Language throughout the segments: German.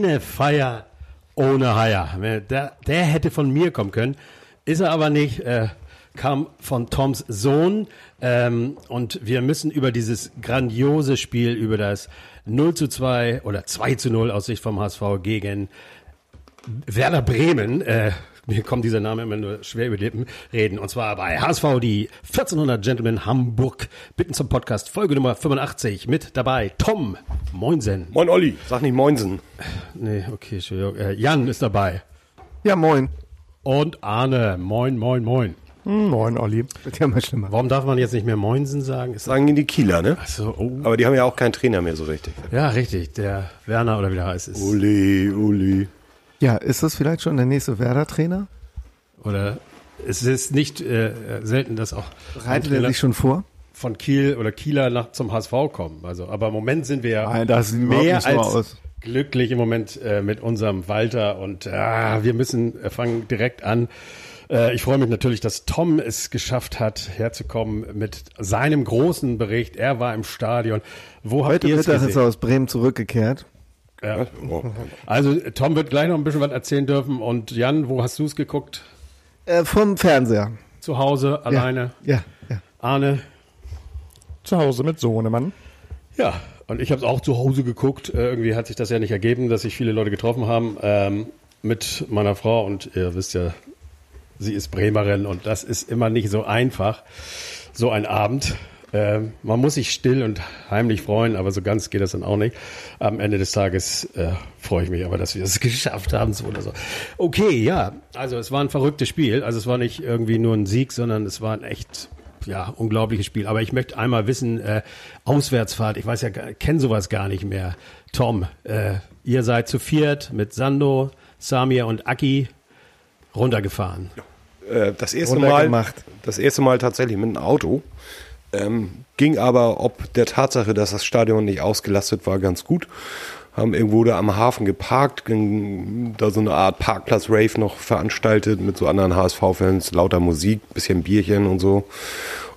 Keine Feier ohne Haier. Der, der hätte von mir kommen können, ist er aber nicht. Äh, kam von Toms Sohn ähm, und wir müssen über dieses grandiose Spiel, über das 0 zu 2 oder 2 zu 0 aus Sicht vom HSV gegen Werder Bremen, äh, mir kommt dieser Name immer nur schwer über die Lippen, reden. Und zwar bei HSV, die 1400 Gentlemen Hamburg. Bitten zum Podcast, Folge Nummer 85. Mit dabei Tom Moinsen. Moin Olli, sag nicht Moinsen. Nee, okay, Entschuldigung. Äh, Jan ist dabei. Ja, moin. Und Arne. Moin, moin, moin. Hm, moin, Olli. Wird ja mal schlimmer. Warum darf man jetzt nicht mehr Moinsen sagen? Ist sagen die Kieler, ne? Ach so, oh. Aber die haben ja auch keinen Trainer mehr so richtig. Ja, richtig. Der Werner oder wie der heißt ist. Uli, Uli. Ja, ist das vielleicht schon der nächste Werder-Trainer? Oder es ist nicht äh, selten, dass auch Bereitet er sich schon vor? Von Kiel oder Kieler nach zum HSV kommen. Also, aber im Moment sind wir sieht mehr als aus. glücklich im Moment äh, mit unserem Walter und ah, wir müssen äh, fangen direkt an. Äh, ich freue mich natürlich, dass Tom es geschafft hat, herzukommen mit seinem großen Bericht. Er war im Stadion. Wo habt Heute ihr Mittag ist gesehen? er aus Bremen zurückgekehrt. Ja. Also Tom wird gleich noch ein bisschen was erzählen dürfen. Und Jan, wo hast du es geguckt? Äh, vom Fernseher. Zu Hause, alleine? Ja, ja. Arne? Zu Hause mit Sohnemann. Ja, und ich habe es auch zu Hause geguckt. Äh, irgendwie hat sich das ja nicht ergeben, dass sich viele Leute getroffen haben ähm, mit meiner Frau. Und ihr wisst ja, sie ist Bremerin und das ist immer nicht so einfach, so ein Abend. Ähm, man muss sich still und heimlich freuen, aber so ganz geht das dann auch nicht. Am Ende des Tages äh, freue ich mich aber, dass wir es geschafft haben. So oder so. Okay, ja, also es war ein verrücktes Spiel. Also es war nicht irgendwie nur ein Sieg, sondern es war ein echt ja, unglaubliches Spiel. Aber ich möchte einmal wissen, äh, Auswärtsfahrt, ich weiß ja, kenne sowas gar nicht mehr. Tom, äh, ihr seid zu viert mit Sando, Samir und Aki runtergefahren. Äh, das erste Mal, das erste Mal tatsächlich mit einem Auto. Ähm, ging aber ob der Tatsache, dass das Stadion nicht ausgelastet war, ganz gut. Haben irgendwo da am Hafen geparkt, da so eine Art Parkplatz-Rave noch veranstaltet mit so anderen HSV-Fans, lauter Musik, bisschen Bierchen und so.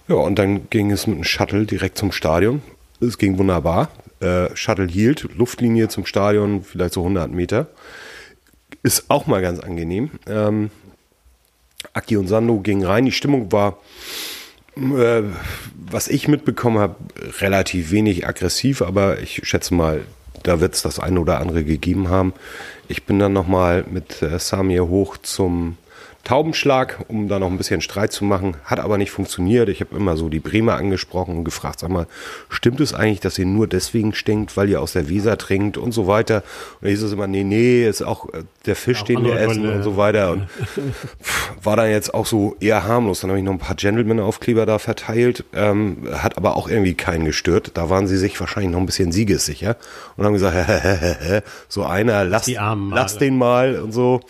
Ja, und dann ging es mit einem Shuttle direkt zum Stadion. Es ging wunderbar. Äh, Shuttle hielt, Luftlinie zum Stadion, vielleicht so 100 Meter. Ist auch mal ganz angenehm. Ähm, Aki und Sando gingen rein. Die Stimmung war, äh, was ich mitbekommen habe, relativ wenig aggressiv, aber ich schätze mal, da wird es das eine oder andere gegeben haben. Ich bin dann nochmal mit äh, Samir hoch zum Taubenschlag, um da noch ein bisschen Streit zu machen. Hat aber nicht funktioniert. Ich habe immer so die Bremer angesprochen und gefragt, sag mal, stimmt es eigentlich, dass ihr nur deswegen stinkt, weil ihr aus der Weser trinkt und so weiter? Und da hieß es immer, nee, nee, ist auch äh, der Fisch, Auch den wir essen Gründe. und so weiter. Und war dann jetzt auch so eher harmlos. Dann habe ich noch ein paar Gentleman-Aufkleber da verteilt, ähm, hat aber auch irgendwie keinen gestört. Da waren sie sich wahrscheinlich noch ein bisschen siegessicher und haben gesagt, so einer, lass, Die armen Male. lass den mal und so.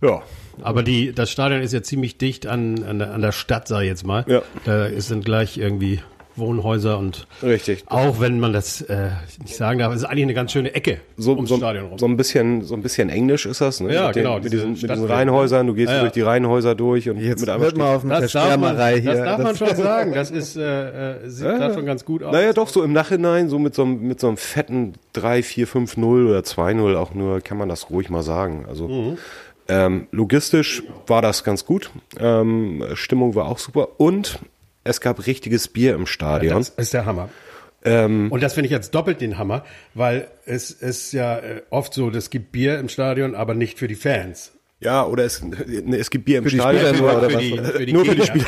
Ja, Aber die, das Stadion ist ja ziemlich dicht an, an, der, an der Stadt, sag ich jetzt mal. Ja. Da ist- sind gleich irgendwie Wohnhäuser und richtig. auch wenn man das äh, nicht sagen darf, ist eigentlich eine ganz schöne Ecke So, ums so, Stadion rum. so ein bisschen, so ein bisschen Englisch ist das, ne? Ja, mit den, genau, Mit diese diesen, mit diesen. Reihenhäusern, du gehst Ja, ja. durch die Reihenhäuser durch und Jetzt mit einem wird mal auf der das darf, man, Schwärmerei hier. das darf man schon sagen. Das ist, äh, äh, sieht da schon ganz gut aus. Naja, doch, so im Nachhinein, so mit so einem, mit so einem fetten 3, 4, 5, 0 oder 2, 0 auch nur, kann man das ruhig mal sagen. Also, Mhm. Ähm, logistisch war das ganz gut. Ähm, Stimmung war auch super und es gab richtiges Bier im Stadion. Das ist der Hammer. Ähm, Und das finde ich jetzt doppelt den Hammer, weil es ist ja äh, oft so, es gibt Bier im Stadion, aber nicht für die Fans. ja, oder es, ne, es gibt Bier im Für die Stadion. Spieler nur, oder für was? die, für die Nur für die Gegner.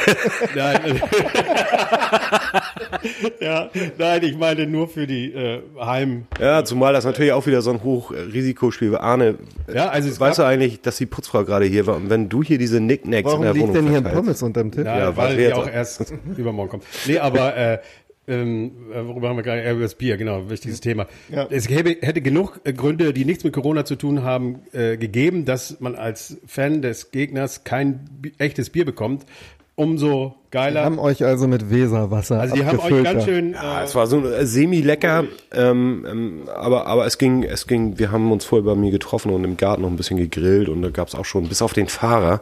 Nein, ja, nein, ich meine nur für die äh, Heim. Ja, zumal das natürlich auch wieder so ein Hochrisikospiel war. Arne, Ja, also es weißt du eigentlich, dass die Putzfrau gerade hier war? Und wenn du hier diese Nicknacks Warum in der liegt Wohnung denn hier ein verteilst- Pommes unterm Tisch? Nein, Ja, weil was die auch erst übermorgen kommt. Nee, aber äh, ähm, äh, worüber haben wir gerade? Äh, über das Bier, genau, wichtiges Thema. Ja. Es gäbe, hätte genug äh, Gründe, die nichts mit Corona zu tun haben, äh, gegeben, dass man als Fan des Gegners kein echtes Bier bekommt. Umso Wir geiler. haben euch also mit Weserwasser Also die haben euch ganz schön. Ja, Äh, es war so äh, semi-lecker, ähm, ähm, aber, aber es ging, es ging, wir haben uns vorher bei mir getroffen und im Garten noch ein bisschen gegrillt und da gab es auch schon, bis auf den Fahrer,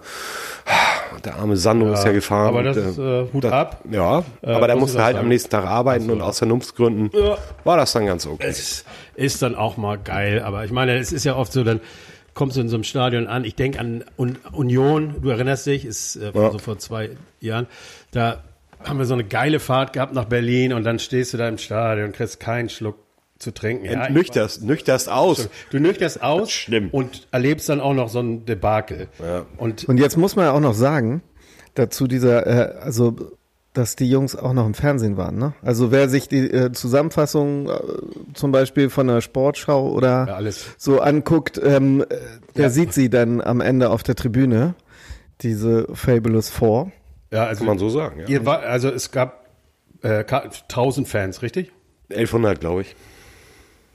der arme Sando ist ja gefahren. aber das und, ist, äh, Hut das- ab. Ja, Äh, aber da muss musste halt sagen. am nächsten Tag arbeiten und aus Vernunftsgründen Ja. war das dann ganz okay. Es ist dann auch mal geil, aber ich meine, es ist ja oft so, dann kommst du in so einem Stadion an. Ich denke an Un Union, du erinnerst dich, ist äh, Ja. so vor zwei Jahren. Da haben wir so eine geile Fahrt gehabt nach Berlin und dann stehst du da im Stadion und kriegst keinen Schluck zu trinken. Ja, Nüchterst, nüchterst aus. Du nüchterst aus Schlimm. und erlebst dann auch noch so ein Debakel. Und Und jetzt muss man ja auch noch sagen, dazu dieser, äh, also dass die Jungs auch noch im Fernsehen waren. Ne? Also wer sich die äh, Zusammenfassung äh, zum Beispiel von der Sportschau oder Ja, alles. so anguckt, ähm, äh, der Ja. sieht sie dann am Ende auf der Tribüne, diese Fabulous Four. ja, also Kann man so sagen, ja. ihr war, also es gab äh, ka- 1000 Fans, richtig? 1100, glaube ich.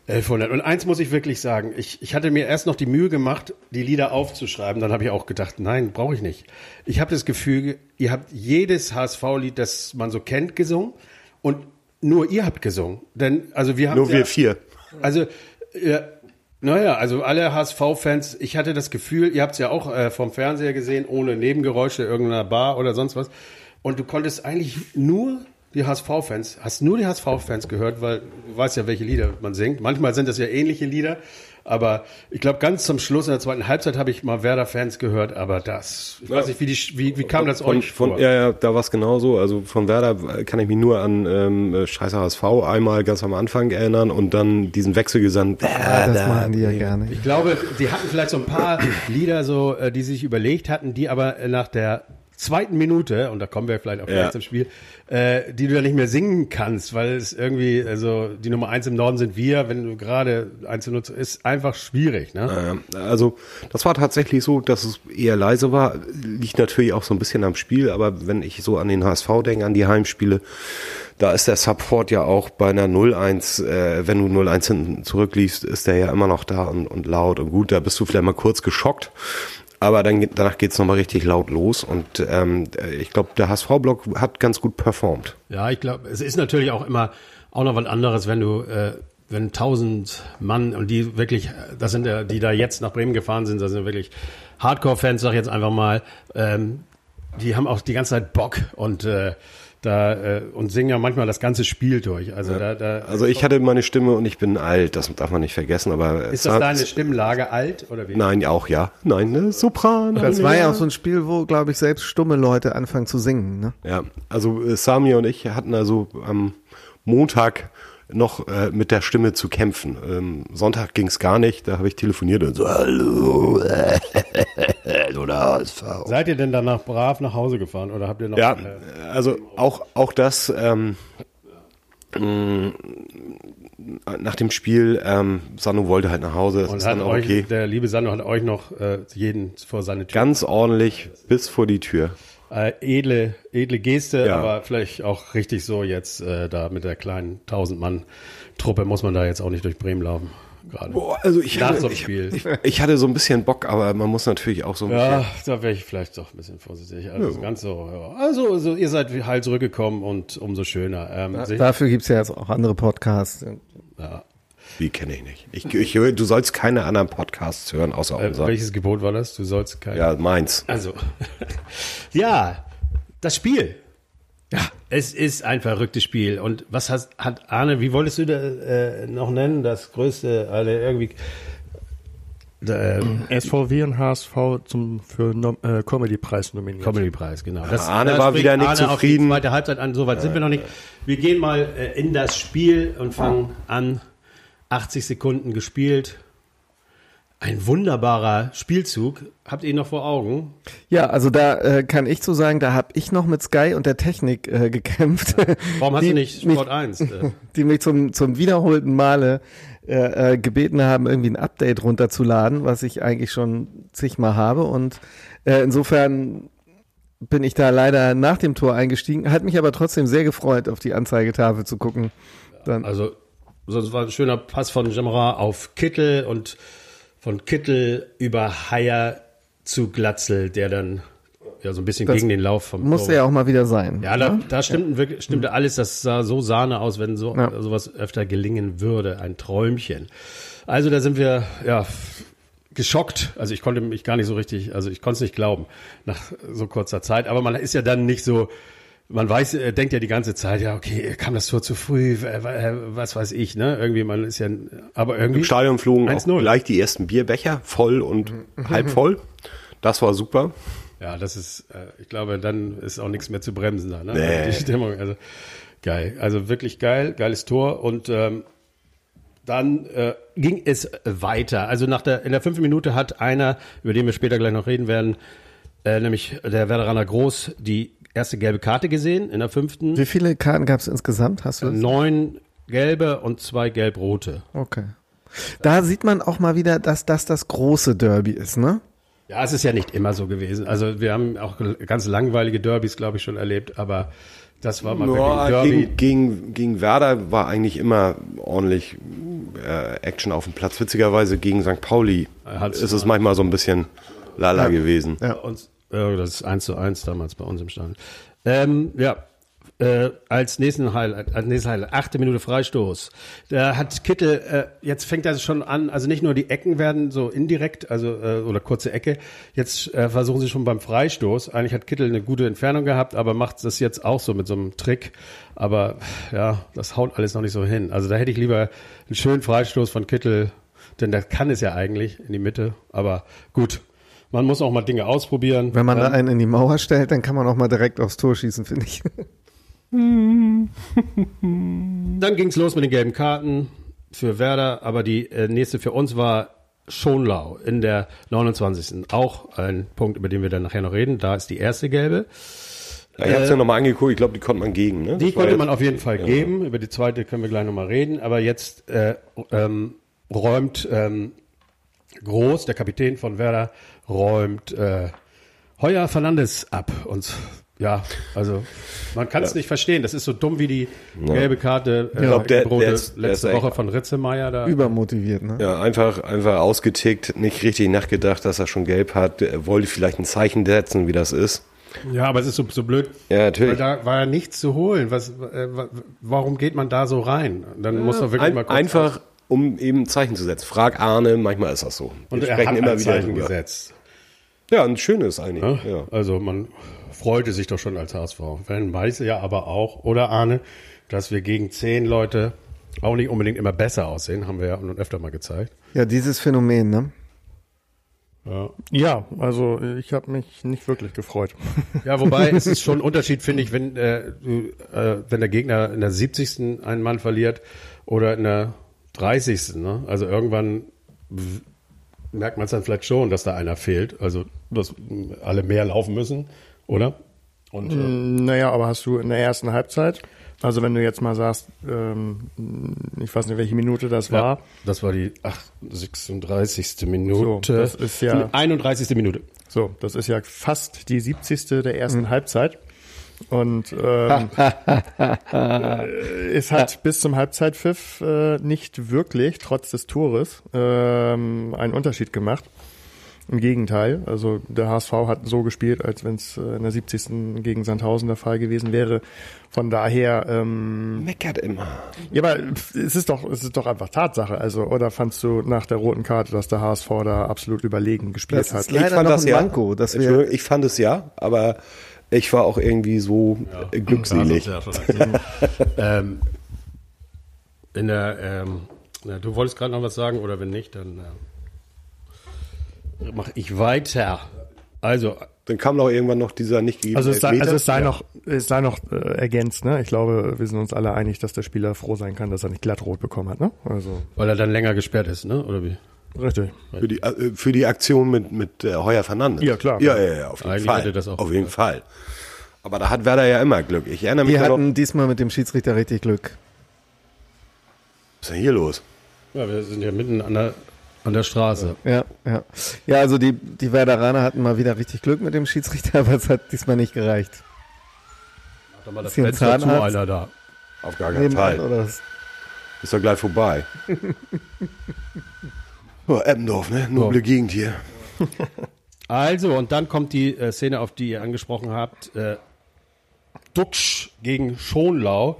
1100. Und eins muss ich wirklich sagen, ich, ich hatte mir erst noch die Mühe gemacht, die Lieder aufzuschreiben. Dann habe ich auch gedacht, nein, brauche ich nicht. Ich habe das Gefühl, ihr habt jedes HSV-Lied, das man so kennt, gesungen. Und nur ihr habt gesungen. Denn, also wir haben. Nur wir vier. Also, äh, naja, also alle HSV-Fans, ich hatte das Gefühl, ihr habt es ja auch äh, vom Fernseher gesehen, ohne Nebengeräusche irgendeiner Bar oder sonst was. Und du konntest eigentlich nur die HSV-Fans, hast nur die HSV-Fans gehört, weil du weißt ja, welche Lieder man singt. Manchmal sind das ja ähnliche Lieder, aber ich glaube, ganz zum Schluss in der zweiten Halbzeit habe ich mal Werder-Fans gehört, aber das, ich weiß nicht, wie, die, wie, wie kam das Von, euch von, vor? ja, ja, da war es genauso. Also von Werder kann ich mich nur an ähm, Scheiße HSV einmal ganz am Anfang erinnern und dann diesen Wechselgesang. Ja, das machen die ja gerne. Ich glaube, die hatten vielleicht so ein paar Lieder, so, äh, die sie sich überlegt hatten, die aber äh, nach der zweiten Minute, und da kommen wir vielleicht auch gleich Ja. zum Spiel, äh, die du dann nicht mehr singen kannst, weil es irgendwie, also die Nummer eins im Norden sind wir, wenn du gerade eins nutzt, ist einfach schwierig, ne? Also das war tatsächlich so, dass es eher leise war. Liegt natürlich auch so ein bisschen am Spiel, aber wenn ich so an den HSV denke, an die Heimspiele, da ist der Support ja auch bei einer 0-1, äh, wenn du 0-1 hinten zurückliegst, ist der ja immer noch da und, und laut und gut. Da bist du vielleicht mal kurz geschockt. Aber dann, geht- danach geht's noch nochmal richtig laut los und ähm, ich glaube, der HSV-Block hat ganz gut performt. Ja, ich glaube, es ist natürlich auch immer auch noch was anderes, wenn du, äh, wenn tausend Mann und die wirklich, äh, das sind ja, die da jetzt nach Bremen gefahren sind, das sind wirklich Hardcore-Fans, sag ich jetzt einfach mal, ähm, die haben auch die ganze Zeit Bock und äh, da äh, und singen ja manchmal das ganze Spiel durch. Also da, da Also ich hatte meine Stimme und ich bin alt, das darf man nicht vergessen, aber ist das deine Stimmlage alt oder wie? Nein, auch ja. Nein, ne? Sopran. Das war ja auch so ein Spiel, wo, glaube ich, selbst stumme Leute anfangen zu singen. Ne? Ja, also äh, Sami und ich hatten also am Montag noch äh, mit der Stimme zu kämpfen. Ähm, Sonntag ging es gar nicht, da habe ich telefoniert und so, hallo, hallo der HSV. Seid ihr denn danach brav nach Hause gefahren oder habt ihr noch? Ja, äh, also auch, auch das ähm, mh, nach dem Spiel, ähm, Sanu wollte halt nach Hause, das und hat euch, okay. der liebe Sandro hat euch noch äh, jeden vor seine Tür. Ganz ordentlich bis vor die Tür. Äh, edle, edle Geste, Ja. aber vielleicht auch richtig so jetzt äh, da mit der kleinen 1000-Mann-Truppe muss man da jetzt auch nicht durch Bremen laufen. Gerade. Boah, also ich Nach hatte, so einem ich, Spiel. ich, ich hatte so ein bisschen Bock, aber man muss natürlich auch so ein bisschen Ja, da wäre ich vielleicht doch ein bisschen vorsichtig. Also ganz so, ja. Also, also ihr seid halt zurückgekommen und umso schöner. Ähm, sich- Dafür gibt's ja jetzt auch andere Podcasts. ja. Wie kenne ich nicht. Ich, ich höre, du sollst keine anderen Podcasts hören, außer äh, unser. welches Gebot war das? Du sollst kein. Ja, meins. Also, ja, das Spiel. Ja, es ist ein verrücktes Spiel. Und was hast, hat Arne, wie wolltest du da äh, noch nennen? Das größte, alle irgendwie. Da, äh, SVW und HSV zum für Nom äh, Comedy-Preis nominiert. Comedy-Preis, genau. Das, Arne da war wieder nicht Arne auf die zufrieden. Zweite Halbzeit an, soweit sind wir noch nicht. Wir gehen mal äh, in das Spiel und fangen an. 80 Sekunden gespielt. Ein wunderbarer Spielzug. Habt ihr ihn noch vor Augen? Ja, also da äh, kann ich zu sagen, da habe ich noch mit Sky und der Technik äh, gekämpft. Warum hast du nicht mich- Sport 1? Äh, die mich zum, zum wiederholten Male äh, äh, gebeten haben, irgendwie ein Update runterzuladen, was ich eigentlich schon zigmal habe. Und äh, insofern bin ich da leider nach dem Tor eingestiegen, hat mich aber trotzdem sehr gefreut, auf die Anzeigetafel zu gucken. Dann, Also, sonst war ein schöner Pass von Jamara auf Kittel und von Kittel über Haier zu Glatzel, der dann ja so ein bisschen Das gegen den Lauf vom musste Tor- ja auch mal wieder sein. Ja, da, da stimmten wirklich, stimmte alles, das sah so Sahne aus, wenn so Ja. sowas öfter gelingen würde, ein Träumchen. Also da sind wir ja geschockt. Also ich konnte mich gar nicht so richtig, also ich konnte es nicht glauben nach so kurzer Zeit. Aber man ist ja dann nicht so, man weiß, äh, denkt ja die ganze Zeit, ja, okay, kam das Tor zu früh, äh, was weiß ich, ne? Irgendwie, man ist ja, aber irgendwie. Im Stadion flogen auch 1-0. gleich die ersten Bierbecher, voll und halb voll. Das war super. Ja, das ist, äh, ich glaube, dann ist auch nichts mehr zu bremsen da, ne? Nee. Die Stimmung, also geil. Also wirklich geil, geiles Tor und ähm, dann äh, ging es weiter. Also nach der, in der fünften Minute hat einer, über den wir später gleich noch reden werden, äh, nämlich der Werderaner Groß, die erste gelbe Karte gesehen in der fünften. Wie viele Karten gab es insgesamt? Hast du das? Neun gelbe und zwei gelb-rote. Okay. Da sieht man auch mal wieder, dass das das große Derby ist, ne? Ja, es ist ja nicht immer so gewesen. Also wir haben auch ganz langweilige Derbys, glaube ich, schon erlebt, aber das war mal wirklich ein Ja, Derby. gegen, gegen, gegen Werder war eigentlich immer ordentlich äh, Action auf dem Platz. Witzigerweise gegen St. Pauli Hat's- ist es manchmal so ein bisschen lala gewesen. Ja. uns, ja, das ist 1 zu 1 damals bei uns im Stadion. Ähm, ja, äh, als nächsten Highlight, als nächstes Highlight, achte Minute Freistoß. Da hat Kittel, äh, jetzt fängt das schon an, also nicht nur die Ecken werden so indirekt, also äh, oder kurze Ecke, jetzt äh, versuchen sie schon beim Freistoß. Eigentlich hat Kittel eine gute Entfernung gehabt, aber macht das jetzt auch so mit so einem Trick. Aber ja, das haut alles noch nicht so hin. Also da hätte ich lieber einen schönen Freistoß von Kittel, denn der kann es ja eigentlich in die Mitte. Aber gut, man muss auch mal Dinge ausprobieren. Wenn man da Ähm, einen in die Mauer stellt, dann kann man auch mal direkt aufs Tor schießen, finde ich. Dann ging's los mit den gelben Karten für Werder, aber die äh, nächste für uns war Schonlau in der 29. Auch ein Punkt, über den wir dann nachher noch reden. Da ist die erste gelbe. Ja, ich habe es ja nochmal angeguckt, ich glaube, die konnte man gegen. Ne? Die Das konnte man auf jeden Fall geben. Über die zweite können wir gleich nochmal reden. Aber jetzt äh, ähm, räumt ähm, Groß, der Kapitän von Werder, räumt äh, Heuer Fernandes ab. Und ja, also man kann es nicht verstehen. Das ist so dumm wie die gelbe Karte äh, Ich glaub, der- der ist- letzte Woche von Ritzemeyer. Da. Übermotiviert, ne? Ja, einfach, einfach ausgetickt, nicht richtig nachgedacht, dass er schon gelb hat. Er wollte vielleicht ein Zeichen setzen, wie das ist. Ja, aber es ist so, so blöd. Ja, Weil natürlich. da war ja nichts zu holen. Was, äh, wa- warum geht man da so rein? Dann muss er wirklich Ein, mal kurz einfach, um eben Zeichen zu setzen. Frag Arne, manchmal ist das so. Wir und er sprechen hat immer ein wieder Zeichen drüber. gesetzt. Ja, ein schönes eigentlich. Ne? Ja. Also man freute sich doch schon als HSV. Wenn weiß ja aber auch, oder Arne, dass wir gegen zehn Leute auch nicht unbedingt immer besser aussehen, haben wir ja nun öfter mal gezeigt. Ja, dieses Phänomen, ne? Ja, Ja, also ich habe mich nicht wirklich gefreut. ja wobei es ist schon ein Unterschied, finde ich, wenn, äh, äh, wenn der Gegner in der 70. einen Mann verliert oder in der 30. Ne? Also irgendwann merkt man es dann vielleicht schon, dass da einer fehlt. Also, dass alle mehr laufen müssen, oder? Und äh, Naja, aber hast du in der ersten Halbzeit, also wenn du jetzt mal sagst, ähm, ich weiß nicht, welche Minute das Ja, war, das war die ach, 36. Minute. So, das ist ja- 31. Minute. so, das ist ja fast die 70. der ersten Halbzeit. Und ähm, äh, es hat bis zum Halbzeitpfiff äh, nicht wirklich, trotz des Tores, ähm, einen Unterschied gemacht. Im Gegenteil, also der HSV hat so gespielt, als wenn es in der 70. gegen Sandhausen der Fall gewesen wäre. Von daher, ähm, Meckert immer. ja, aber es ist doch, es ist doch einfach Tatsache. Also, oder fandst du nach der roten Karte, dass der HSV da absolut überlegen gespielt Das hat? ist leider noch ein Manko, dass wir Entschuldigung, ich fand es ja, aber ich war auch irgendwie so äh, glückselig. Ja, ähm, in der, ähm, na, du wolltest gerade noch was sagen, oder wenn nicht, dann äh, mache ich weiter. Also, Dann kam doch irgendwann noch dieser nicht gegebene Also es sei, also es sei Ja. noch, es sei noch äh, ergänzt, ne? Ich glaube, wir sind uns alle einig, dass der Spieler froh sein kann, dass er nicht glattrot bekommen hat, ne? Also weil er dann länger gesperrt ist, ne? Oder wie? Richtig. Für die, äh, für die Aktion mit, mit äh, Heuer Fernandes. Ja, klar. Ja, ja, ja, auf jeden Eigentlich Fall. hätte das auch auf jeden Fall. Aber da hat Werder ja immer Glück. Ich erinnere mich Die ja noch, hatten diesmal mit dem Schiedsrichter richtig Glück. was ist denn hier los? Ja, wir sind ja mitten an der, an der Straße. Ja, ja. Ja, also die, die Werderaner hatten mal wieder richtig Glück mit dem Schiedsrichter, aber es hat diesmal nicht gereicht. Mach doch mal das hier ein Fenster zu, einer da. Auf gar keinen Fall. Ist doch gleich vorbei. oh, Eppendorf, ne? Noble Gegend hier. Also, und dann kommt die äh, Szene, auf die ihr angesprochen habt. Äh, Duxch gegen Schonlau.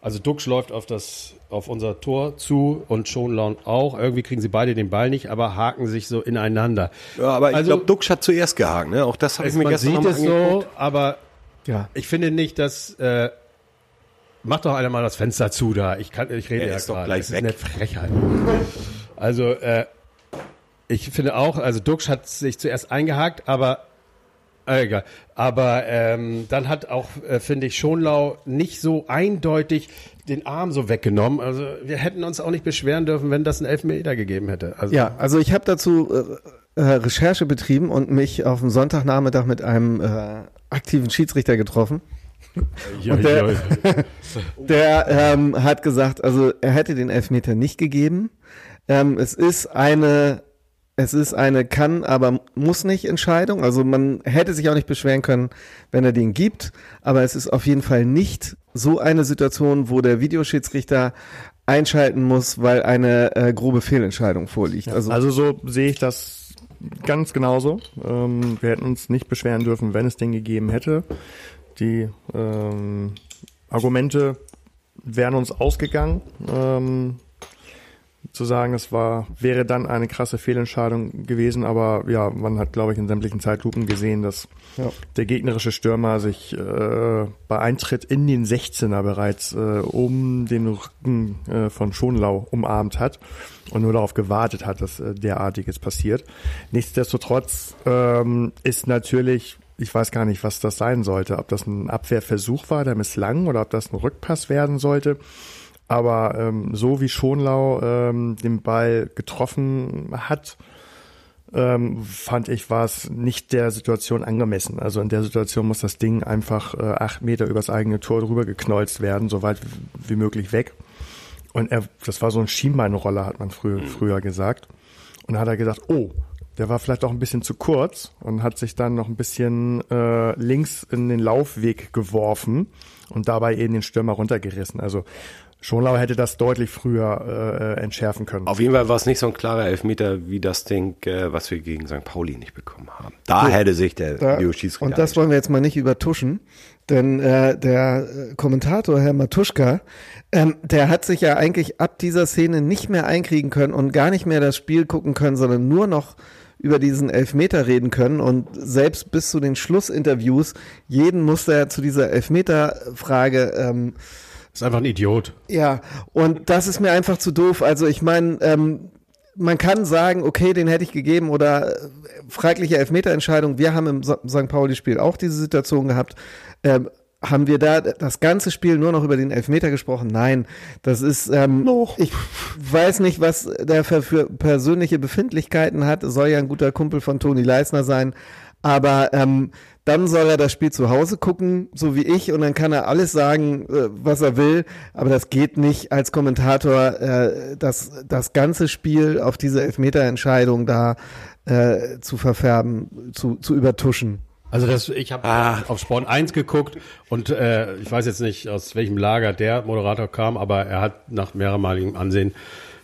Also Dux läuft auf das auf unser Tor zu und Schonlaun auch. Irgendwie kriegen sie beide den Ball nicht, aber haken sich so ineinander. Ja, aber ich Also- glaube, Dux hat zuerst gehakt, ne? Auch das habe ich mir man gestern sieht noch mal es so, aber Ja. ich finde nicht, dass äh, mach doch einer mal das Fenster zu da. Ich kann, ich rede Er ja ist doch gerade. gleich Das weg. ist eine Frechheit. Also äh, ich finde auch, also Dux hat sich zuerst eingehakt, aber äh, egal. Aber ähm, dann hat auch, äh, finde ich, Schonlau nicht so eindeutig den Arm so weggenommen. Also wir hätten uns auch nicht beschweren dürfen, wenn das einen Elfmeter gegeben hätte. Also, Ja, also ich habe dazu äh, äh, Recherche betrieben und mich auf dem Sonntagnachmittag mit einem äh, aktiven Schiedsrichter getroffen. Ja, Und der- ja. Der ähm, hat gesagt, also er hätte den Elfmeter nicht gegeben. Ähm, es ist eine, es ist eine kann, aber muss nicht Entscheidung. Also man hätte sich auch nicht beschweren können, wenn er den gibt. Aber es ist auf jeden Fall nicht so eine Situation, wo der Videoschiedsrichter einschalten muss, weil eine äh, grobe Fehlentscheidung vorliegt. Also, Also so sehe ich das ganz genauso. Ähm, wir hätten uns nicht beschweren dürfen, wenn es den gegeben hätte. Die ähm, Argumente wären uns ausgegangen. Ähm, zu sagen, es war, wäre dann eine krasse Fehlentscheidung gewesen, aber ja, man hat, glaube ich, in sämtlichen Zeitlupen gesehen, dass Ja. der gegnerische Stürmer sich äh, bei Eintritt in den 16er bereits äh, um den Rücken äh, von Schonlau umarmt hat und nur darauf gewartet hat, dass äh, derartiges passiert. Nichtsdestotrotz ähm, ist natürlich, ich weiß gar nicht, was das sein sollte, ob das ein Abwehrversuch war, der misslang, oder ob das ein Rückpass werden sollte. Aber ähm, so wie Schonlau ähm, den Ball getroffen hat, ähm, fand ich, war es nicht der Situation angemessen. Also in der Situation muss das Ding einfach äh, acht Meter übers eigene Tor drüber geknolzt werden, so weit wie möglich weg. Und er, das war so ein Schienbeinroller, hat man früher, früher gesagt. Und da hat er gesagt, oh, der war vielleicht auch ein bisschen zu kurz und hat sich dann noch ein bisschen äh, links in den Laufweg geworfen und dabei eben den Stürmer runtergerissen. Also Schonlau hätte das deutlich früher äh, entschärfen können. Auf jeden Fall war es nicht so ein klarer Elfmeter wie das Ding, äh, was wir gegen St. Pauli nicht bekommen haben. Da hätte sich der Da, Videoschiedsrichter und das wollen wir jetzt mal nicht übertuschen, denn äh, der äh, Kommentator, Herr Matuschka, ähm, der hat sich ja eigentlich ab dieser Szene nicht mehr einkriegen können und gar nicht mehr das Spiel gucken können, sondern nur noch über diesen Elfmeter reden können und selbst bis zu den Schlussinterviews jeden musste er zu dieser Elfmeter-Frage ähm, Ist einfach ein Idiot. ja, und das ist mir einfach zu doof. Also ich meine, ähm, man kann sagen, okay, den hätte ich gegeben oder äh, fragliche Elfmeterentscheidung. Wir haben im St. Pauli-Spiel auch diese Situation gehabt. Ähm, haben wir da das ganze Spiel nur noch über den Elfmeter gesprochen? Nein, das ist, ähm, ich weiß nicht, was der für, für persönliche Befindlichkeiten hat. Soll ja ein guter Kumpel von Toni Leisner sein. Aber ähm, dann soll er das Spiel zu Hause gucken, so wie ich, und dann kann er alles sagen, äh, was er will. Aber das geht nicht als Kommentator, äh, das, das ganze Spiel auf diese Elfmeterentscheidung da äh, zu verfärben, zu, zu übertuschen. Also das, ich habe Ah. auf Sporn 1 geguckt und äh, ich weiß jetzt nicht, aus welchem Lager der Moderator kam, aber er hat nach mehrmaligem Ansehen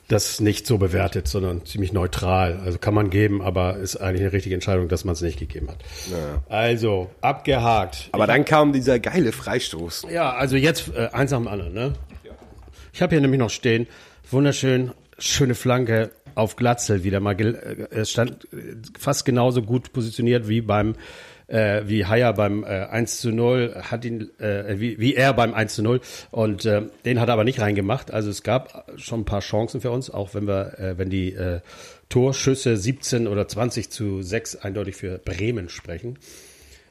das nicht so bewertet, sondern ziemlich neutral. Also kann man geben, aber ist eigentlich eine richtige Entscheidung, dass man es nicht gegeben hat. Also, abgehakt. Aber dann kam dieser geile Freistoß. Ja, also jetzt äh, eins nach dem anderen, ne? Ich habe hier nämlich noch stehen, wunderschön, schöne Flanke auf Glatzel wieder mal. äh, Es stand äh, fast genauso gut positioniert wie beim äh, wie Haier beim äh, 1 zu 0, hat ihn, äh, wie, wie er beim 1 zu 0 und äh, den hat er aber nicht reingemacht. Also es gab schon ein paar Chancen für uns, auch wenn wir, äh, wenn die äh, Torschüsse 17 oder 20 zu 6 eindeutig für Bremen sprechen.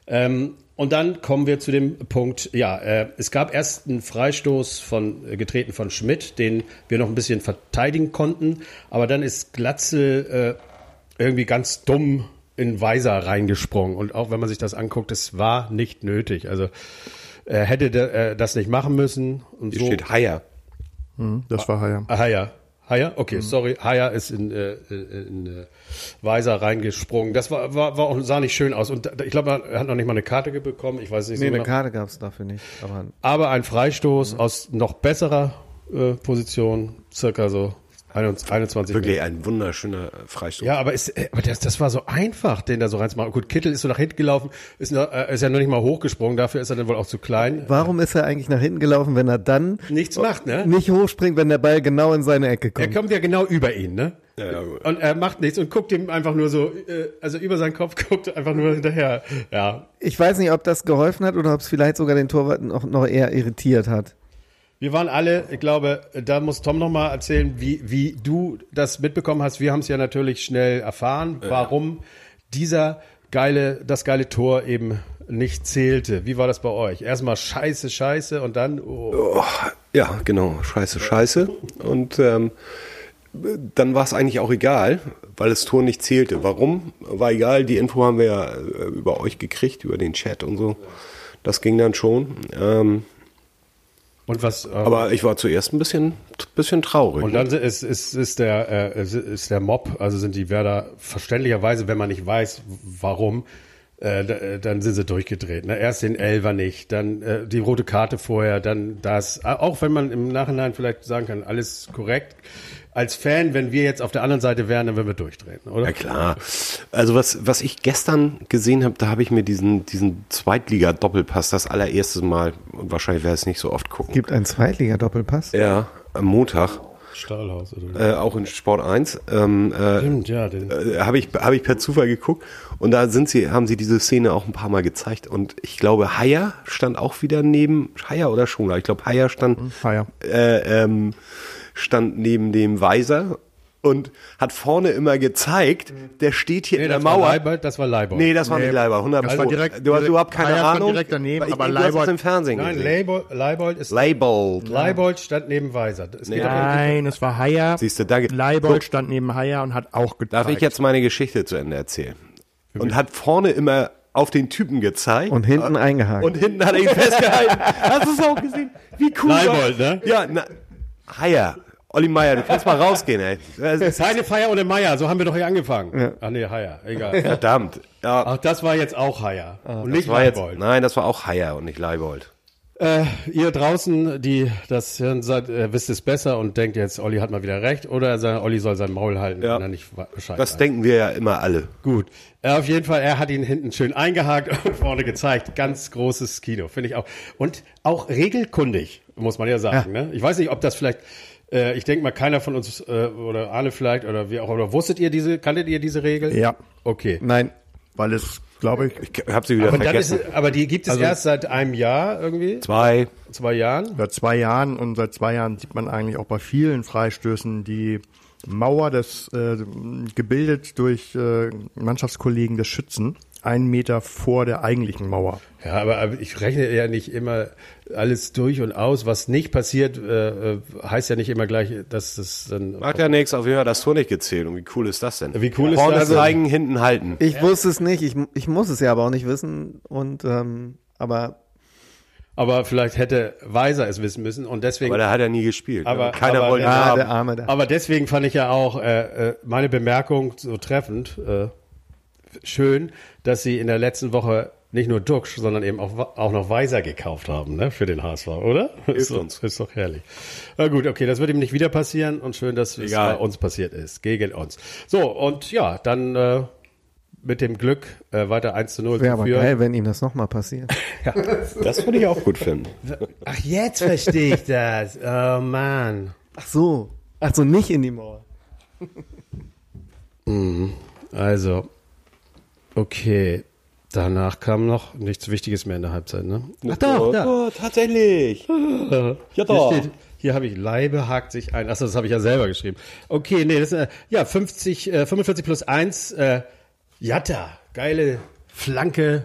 Ähm, und dann kommen wir zu dem Punkt, ja, äh, es gab erst einen Freistoß von, äh, getreten von Schmidt, den wir noch ein bisschen verteidigen konnten, aber dann ist Glatzel äh, irgendwie ganz dumm in Weiser reingesprungen und auch wenn man sich das anguckt, es war nicht nötig. Also er hätte äh, das nicht machen müssen und Hier so. steht Haier. Das war ja. Ah, Haya. Haya? Okay, sorry. Haya ist in, äh, in äh, Weiser reingesprungen. Das war, war, war auch, sah nicht schön aus. Und ich glaube, er hat noch nicht mal eine Karte bekommen. Ich weiß nicht Nee, so eine genau. Karte gab es dafür nicht. Aber Aber ein Freistoß aus noch besserer äh, Position, circa so 21 Wirklich ein wunderschöner Freistoß. Ja, aber, ist, äh, aber das, das war so einfach, den da so reinzumachen. Gut, Kittel ist so nach hinten gelaufen, ist, noch, äh, ist ja noch nicht mal hochgesprungen, dafür ist er dann wohl auch zu klein. Warum ist er eigentlich nach hinten gelaufen, wenn er dann Nichts macht, ne? nicht hochspringt, wenn der Ball genau in seine Ecke Er kommt? kommt ja genau über ihn, ne? Ja, ja, gut. Und er macht nichts und guckt ihm einfach nur so, äh, also über seinen Kopf guckt er einfach nur hinterher. Ja. Ich weiß nicht, ob das geholfen hat oder ob es vielleicht sogar den Torwart noch, noch eher irritiert hat. Wir waren alle, ich glaube, da muss Tom nochmal erzählen, wie, wie du das mitbekommen hast. Wir haben es ja natürlich schnell erfahren, warum dieser geile, das geile Tor eben nicht zählte. Wie war das bei euch? Erstmal scheiße, scheiße und dann, oh, Oh, ja, genau. Scheiße, scheiße. Und ähm, dann war es eigentlich auch egal, weil das Tor nicht zählte. Warum? War egal. Die Info haben wir ja äh, über euch gekriegt, über den Chat und so. Das ging dann schon. Ähm, und was, äh, aber ich war zuerst ein bisschen, bisschen traurig. Und dann ist, ist, ist, der, äh, ist- der Mob, also sind die Werder verständlicherweise, wenn man nicht weiß, warum, äh, da- dann sind sie durchgedreht. Ne? Erst den Elver nicht, dann äh, die rote Karte vorher, dann das. Auch wenn man im Nachhinein vielleicht sagen kann, alles korrekt. Als Fan, wenn wir jetzt auf der anderen Seite wären, dann würden wir durchdrehen, oder? Ja klar. Also was, was ich gestern gesehen habe, da habe ich mir diesen, diesen Zweitliga-Doppelpass das allererste Mal, und wahrscheinlich werde ich es nicht so oft gucken. Gibt ein Zweitliga-Doppelpass? Ja, am Montag, Stahlhaus, oder? äh, auch in Sport 1, ähm, äh, Stimmt, ja. Äh, habe ich, habe ich per Zufall geguckt und da sind sie, haben sie diese Szene auch ein paar Mal gezeigt und ich glaube, Haier stand auch wieder neben, Haier oder Schoner, ich glaube, Haier stand, Haier. äh, ähm, stand neben dem Weiser und hat vorne immer gezeigt, der steht hier nee, in der das war Mauer. Leibold, das war Leibold. Nee, das war nicht Leiber, 100 Das war direkt- du hast überhaupt keine Haier stand Ahnung. direkt daneben, ich, aber du hast Leibold- im Fernsehen Nein, gesehen. Leibold, Leibold ist, Leibold. Leibold stand neben Weiser. Es geht doch- Nein, es war Haier. Siehst du, danke. Leibold stand neben Haier und hat auch gezeigt. Darf ich jetzt meine Geschichte zu Ende erzählen? Und hat vorne immer auf den Typen gezeigt. Und hinten eingehakt. Und hinten hat er ihn festgehalten. Hast du es auch gesehen? Wie cool. war- Leibold, ne? Ja, na, Haier. Olli Meier, du kannst mal rausgehen, ey. Keine Feier ohne Meier, so haben wir doch hier angefangen. Ach nee, Haier, egal. Verdammt. Ja, Ach, das war jetzt auch Haier und nicht Leibold. nein, das war auch Haier und nicht Leibold. Äh, ihr draußen, die das hören, seid, äh, wisst es besser und denkt jetzt, Olli hat mal wieder recht oder sein, Olli soll sein Maul halten, Ja. wenn er nicht Bescheid Das weiß. denken wir ja immer alle. Gut. Äh, auf jeden Fall, er hat ihn hinten schön eingehakt und vorne gezeigt. Ganz großes Kino, finde ich auch. Und auch regelkundig, muss man ja sagen. Ne? Ich weiß nicht, ob das vielleicht, äh, ich denke mal, keiner von uns äh, oder Arne vielleicht oder wie auch immer, wusstet ihr diese, kanntet ihr diese Regel? Ja. Okay. Nein. Weil es, glaube ich, Ich hab sie wieder ist, vergessen. es- aber die gibt es Also- erst seit einem Jahr irgendwie, Zwei. zwei Jahren. seit zwei Jahren und seit zwei Jahren sieht man eigentlich auch bei vielen Freistößen die Mauer des äh, gebildet durch äh, Mannschaftskollegen des Schützen einen Meter vor der eigentlichen Mauer. Ja, aber, aber ich rechne ja nicht immer alles durch und aus. Was nicht passiert, äh, äh, heißt ja nicht immer gleich, dass das dann. Macht ja nichts, auf jeden Fall das Tor nicht gezählt. Und wie cool ist das denn? Wie cool ist Vorne das denn? zeigen, hinten halten. Ich wusste es nicht. Ich, ich muss es ja aber auch nicht wissen. Und ähm, aber Aber vielleicht hätte Weiser es wissen müssen und deswegen. Aber da hat er nie gespielt. Aber- ne? Keiner aber- wollte ihn ah, haben. der Arme da. Aber deswegen fand ich ja auch äh, äh, meine Bemerkung so treffend äh, schön, dass sie in der letzten Woche nicht nur Duxch, sondern eben auch, auch noch Weiser gekauft haben, ne, für den HSV, oder? Ist doch, uns. ist doch herrlich. Na gut, okay, das wird ihm nicht wieder passieren und schön, dass es bei uns passiert ist, gegen uns. So, und ja, dann äh, mit dem Glück äh, weiter 1 zu 0 wäre zu aber führen. geil, wenn ihm das nochmal passiert. Das würde ich auch gut finden. Ach, jetzt verstehe ich das. Oh Mann. Ach so. Ach so, nicht in die Mauer. Also, okay. Danach kam noch nichts Wichtiges mehr in der Halbzeit, ne? Ach doch, da. Oh, tatsächlich. Ja, Hier, doch. steht, hier habe ich Leibe hakt sich ein. Achso, das habe ich ja selber geschrieben. Okay, nee, das ist äh, ja 50, äh, 45 plus 1. Äh, Jatta, geile Flanke.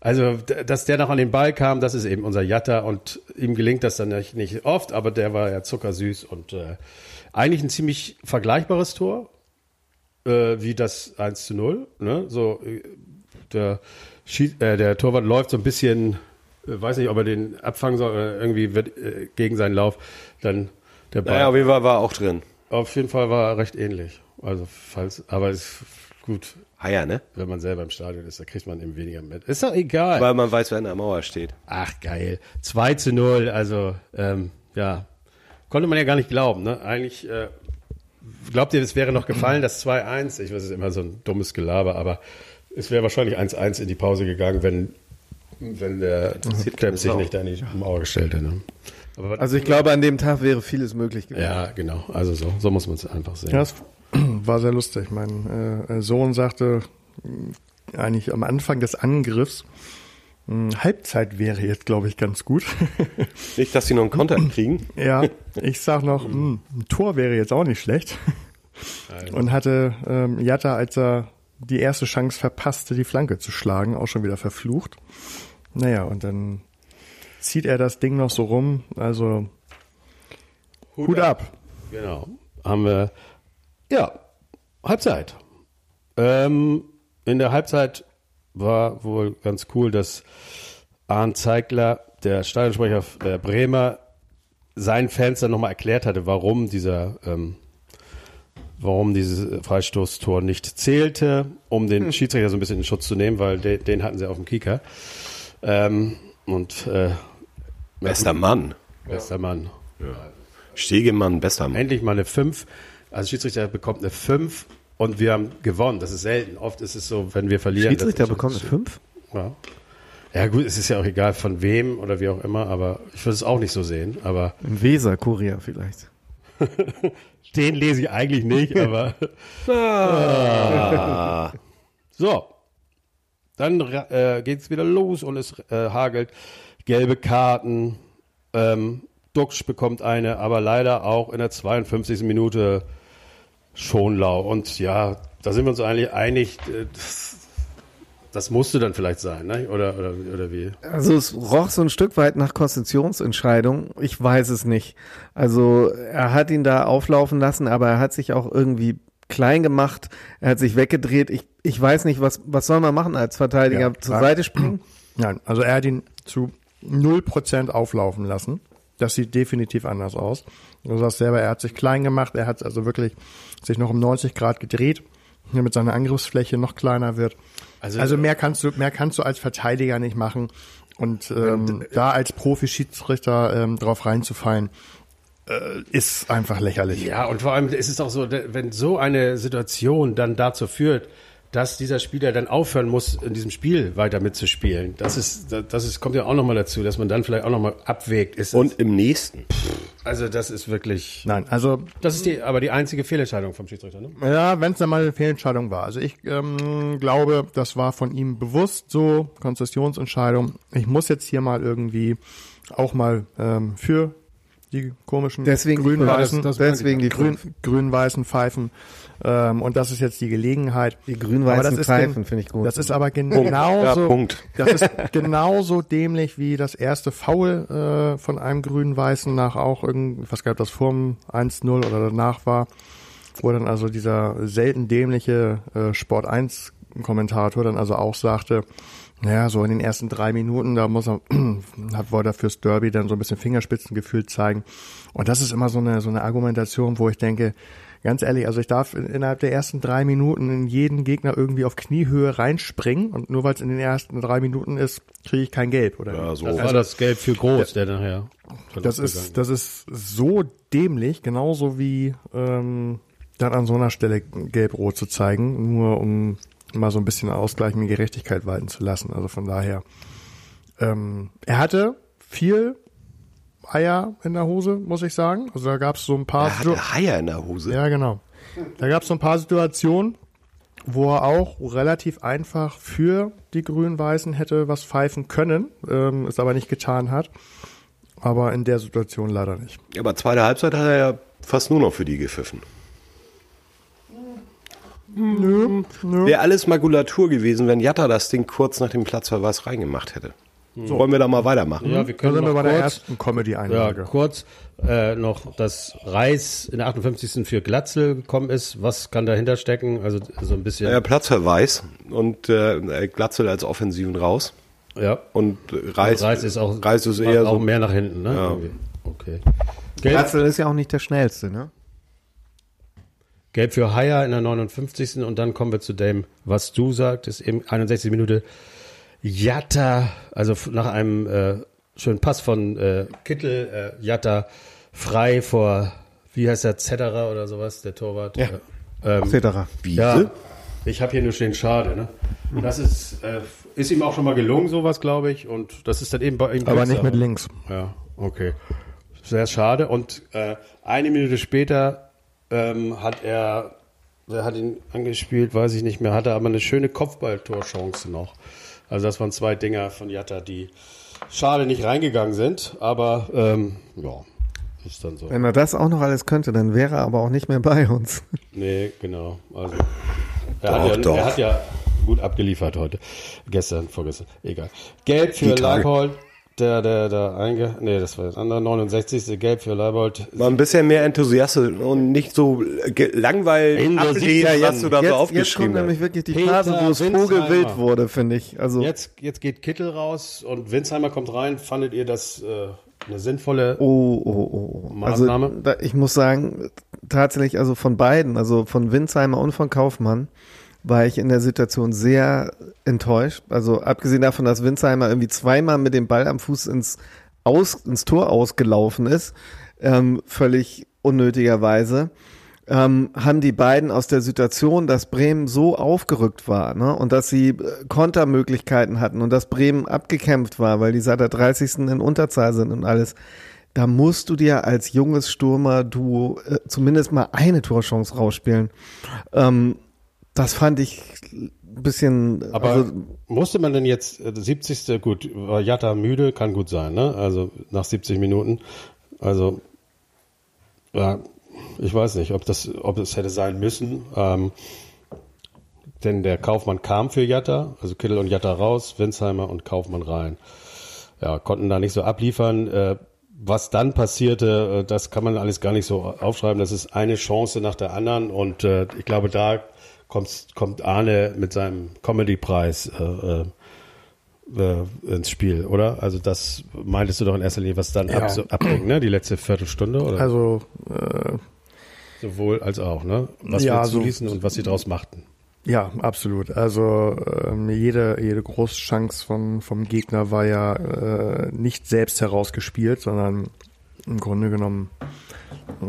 Also, dass der noch an den Ball kam, das ist eben unser Jatta und ihm gelingt das dann nicht, nicht oft, aber der war ja zuckersüß und äh, eigentlich ein ziemlich vergleichbares Tor äh, wie das 1 zu 0. Ne? So, äh, der, Schied, äh, der Torwart läuft so ein bisschen, äh, weiß nicht, ob er den abfangen soll, oder irgendwie wird äh, gegen seinen Lauf dann der Ball. Naja, auf jeden Fall war auch drin. Auf jeden Fall war er recht ähnlich. Also, falls, aber ist gut, Haier, ne? wenn man selber im Stadion ist, da kriegt man eben weniger mit. Ist doch egal. Weil man weiß, wer an der Mauer steht. Ach, geil. 2 zu 0, also, ähm, ja. Konnte man ja gar nicht glauben, ne? Eigentlich, äh, glaubt ihr, es wäre noch gefallen, das 2-1? Ich weiß, es ist immer so ein dummes Gelaber, aber es wäre wahrscheinlich 1-1 in die Pause gegangen, wenn, wenn der Camp sich nicht da in die Mauer gestellt hätte. Ne? Aber, also ich glaube, an dem Tag wäre vieles möglich gewesen. Ja, genau. Also so, so muss man es einfach sehen. Ja, es war sehr lustig. Mein äh, Sohn sagte äh, eigentlich am Anfang des Angriffs, Halbzeit wäre jetzt, glaube ich, ganz gut. Nicht, dass sie noch einen Konter kriegen. Ja, ich sag noch, hm, ein Tor wäre jetzt auch nicht schlecht. Und hatte ähm, Jatta, als er die erste Chance verpasste, die Flanke zu schlagen, auch schon wieder verflucht. Naja, und dann zieht er das Ding noch so rum. Also Hut, Hut ab. ab. Genau. Haben wir, ja, Halbzeit. Ähm, in der Halbzeit war wohl ganz cool, dass Arndt Zeigler, der Stadionsprecher der Bremer, seinen Fans dann nochmal erklärt hatte, warum dieser, ähm, warum dieses Freistoßtor nicht zählte, um den hm. Schiedsrichter so ein bisschen in Schutz zu nehmen, weil de, den hatten sie auf dem Kieker. Ähm, und äh, bester Mann. Bester Mann. Ja. Stegemann, bester Mann. Endlich mal eine 5. Also Schiedsrichter bekommt eine 5 und wir haben gewonnen. Das ist selten. Oft ist es so, wenn wir verlieren. Schiedsrichter bekommt 5? Ja. Ja gut, es ist ja auch egal von wem oder wie auch immer, aber ich würde es auch nicht so sehen. Aber Im Weser Kurier vielleicht. Den lese ich eigentlich nicht, aber ah. so. Dann äh, geht es wieder los und es äh, hagelt gelbe Karten. Ähm, Duxch bekommt eine, aber leider auch in der 52. Minute Schonlau. Und ja, da sind wir uns eigentlich einig, äh, das, das musste dann vielleicht sein, ne? oder, oder, oder wie? Also es roch so ein Stück weit nach Konstitutionsentscheidung. Ich weiß es nicht. Also er hat ihn da auflaufen lassen, aber er hat sich auch irgendwie klein gemacht. Er hat sich weggedreht. Ich, ich weiß nicht, was, was soll man machen als Verteidiger? Ja, Zur Seite springen? Nein, also er hat ihn zu null Prozent auflaufen lassen. Das sieht definitiv anders aus. Du sagst selber, er hat sich klein gemacht, er hat also wirklich sich noch um 90 Grad gedreht, damit seine Angriffsfläche noch kleiner wird. Also, also mehr kannst du, mehr kannst du als Verteidiger nicht machen. Und ähm, da als Profi-Schiedsrichter ähm, drauf reinzufallen, äh, ist einfach lächerlich. Ja, und vor allem ist es auch so, wenn so eine Situation dann dazu führt, dass dieser Spieler dann aufhören muss, in diesem Spiel weiter mitzuspielen. Das ist, das ist, kommt ja auch nochmal dazu, dass man dann vielleicht auch nochmal abwägt. Ist Und im nächsten. Also das ist wirklich. Nein, also das ist die, aber die einzige Fehlentscheidung vom Schiedsrichter. Ne? Ja, wenn es dann mal eine Fehlentscheidung war. Also ich ähm, glaube, das war von ihm bewusst so Konzessionsentscheidung. Ich muss jetzt hier mal irgendwie auch mal ähm, für die komischen deswegen grün-weißen, deswegen die grün, grün-weißen Pfeifen. Ähm, und das ist jetzt die Gelegenheit. Die grün-weißen Pfeifen finde ich gut. Das ist aber genauso, Punkt. Ja, Punkt. das ist genauso dämlich wie das erste Foul äh, von einem grün-weißen nach auch irgendwie, was gab das vor dem 1-0 oder danach war, wo dann also dieser selten dämliche äh, Sport 1 Kommentator dann also auch sagte, naja, so in den ersten drei Minuten, da muss er, hat wollte er fürs Derby dann so ein bisschen Fingerspitzengefühl zeigen. Und das ist immer so eine, so eine Argumentation, wo ich denke, ganz ehrlich, also ich darf innerhalb der ersten drei Minuten in jeden Gegner irgendwie auf Kniehöhe reinspringen und nur weil es in den ersten drei Minuten ist, kriege ich kein Gelb, oder? Ja, so. Das war das Gelb für groß, der nachher. Das ist, das ist so dämlich, genauso wie ähm, dann an so einer Stelle gelb-rot zu zeigen, nur um mal so ein bisschen Ausgleich und Gerechtigkeit walten zu lassen. Also von daher, ähm, er hatte viel Eier in der Hose, muss ich sagen. Also da gab es so ein paar. Er hatte Eier in der Hose. Ja, genau. Da gab es so ein paar Situationen, wo er auch relativ einfach für die Grün-Weißen hätte was pfeifen können, ähm, es aber nicht getan hat. Aber in der Situation leider nicht. Aber zweite Halbzeit hat er ja fast nur noch für die gepfiffen. Nö, nö. Wäre alles Makulatur gewesen, wenn Jatta das Ding kurz nach dem Platzverweis reingemacht hätte. So. Wollen wir da mal weitermachen? Ja, wir können wir bei der ersten Comedy-Einlage. Ja, kurz äh, noch, dass Reis in der 58. für Glatzel gekommen ist. Was kann dahinter stecken? Also so ein bisschen. Ja, Platzverweis und äh, Glatzel als Offensiven raus. Ja. Und Reis, Reis ist auch, Reis ist eher auch so, mehr nach hinten, ne? Ja. Okay. Glatzel ist ja auch nicht der schnellste, ne? Gelb für Haier in der 59. Und dann kommen wir zu dem, was du sagtest, eben 61 Minute. Jatta, also nach einem äh, schönen Pass von äh, Kittel, äh, Jatta frei vor wie heißt der, Zetterer oder sowas, der Torwart. Ja. Ähm, Etc. Wiese? ja, ich habe hier nur stehen, schade. Ne? Das ist, äh, ist ihm auch schon mal gelungen, sowas, glaube ich. Und das ist dann eben bei ihm Aber nicht mit links. Ja, okay. Sehr schade. Und äh, eine Minute später ähm, hat er, wer hat ihn angespielt, weiß ich nicht mehr, hatte aber eine schöne Kopfballtorchance noch. Also das waren zwei Dinger von Jatta, die schade nicht reingegangen sind, aber ähm, ja, ist dann so. Wenn er das auch noch alles könnte, dann wäre er aber auch nicht mehr bei uns. Nee, genau. Also er, Doch, hat ja, doch. er hat ja gut abgeliefert heute. Gestern, vorgestern, egal. Gelb für. Leibold, der, der, der einge, nee, das war das andere, 69. Gelb für Leibold. War ein bisschen mehr enthusiastisch und nicht so langweilig In der ablesen, was du da so jetzt, jetzt kommt aufgeschrieben nämlich hast. wirklich die Peter Phase, wo es vogelwild wurde, finde ich. Also Jetzt, jetzt geht Kittel raus und Winsheimer kommt rein. Fandet ihr das äh, eine sinnvolle Oh, oh, oh. Maßnahme? Also, da, ich muss sagen, tatsächlich, also von beiden, also von Winsheimer und von Kaufmann, war ich in der Situation sehr enttäuscht. Also abgesehen davon, dass Winsheimer irgendwie zweimal mit dem Ball am Fuß ins, Aus, ins Tor ausgelaufen ist, ähm, völlig unnötigerweise, ähm, haben die beiden aus der Situation, dass Bremen so aufgerückt war ne, und dass sie äh, Kontermöglichkeiten hatten und dass Bremen abgekämpft war, weil die seit der 30. in Unterzahl sind und alles, da musst du dir als junges Stürmer-Duo äh, zumindest mal eine Torchance rausspielen. Ähm, das fand ich ein bisschen, Aber also, musste man denn jetzt, äh, 70. gut, war Jatta müde, kann gut sein, ne? Also nach 70 Minuten. Also, ja, ich weiß nicht, ob das, ob es hätte sein müssen. Ähm, denn der Kaufmann kam für Jatta, also Kittel und Jatta raus, Winsheimer und Kaufmann rein. Ja, konnten da nicht so abliefern. Äh, was dann passierte, äh, das kann man alles gar nicht so aufschreiben. Das ist eine Chance nach der anderen und äh, ich glaube, da kommt, kommt Arne mit seinem Comedy-Preis äh, äh, äh, ins Spiel, oder? Also das meintest du doch in erster Linie, was dann Ja. ab, so abging, ne? Die letzte Viertelstunde, oder? Also äh, Sowohl als auch, ne? Was Ja, wir so- zuließen und was sie draus machten. Ja, absolut. Also ähm, jede, jede Großchance von, vom Gegner war ja äh, nicht selbst herausgespielt, sondern im Grunde genommen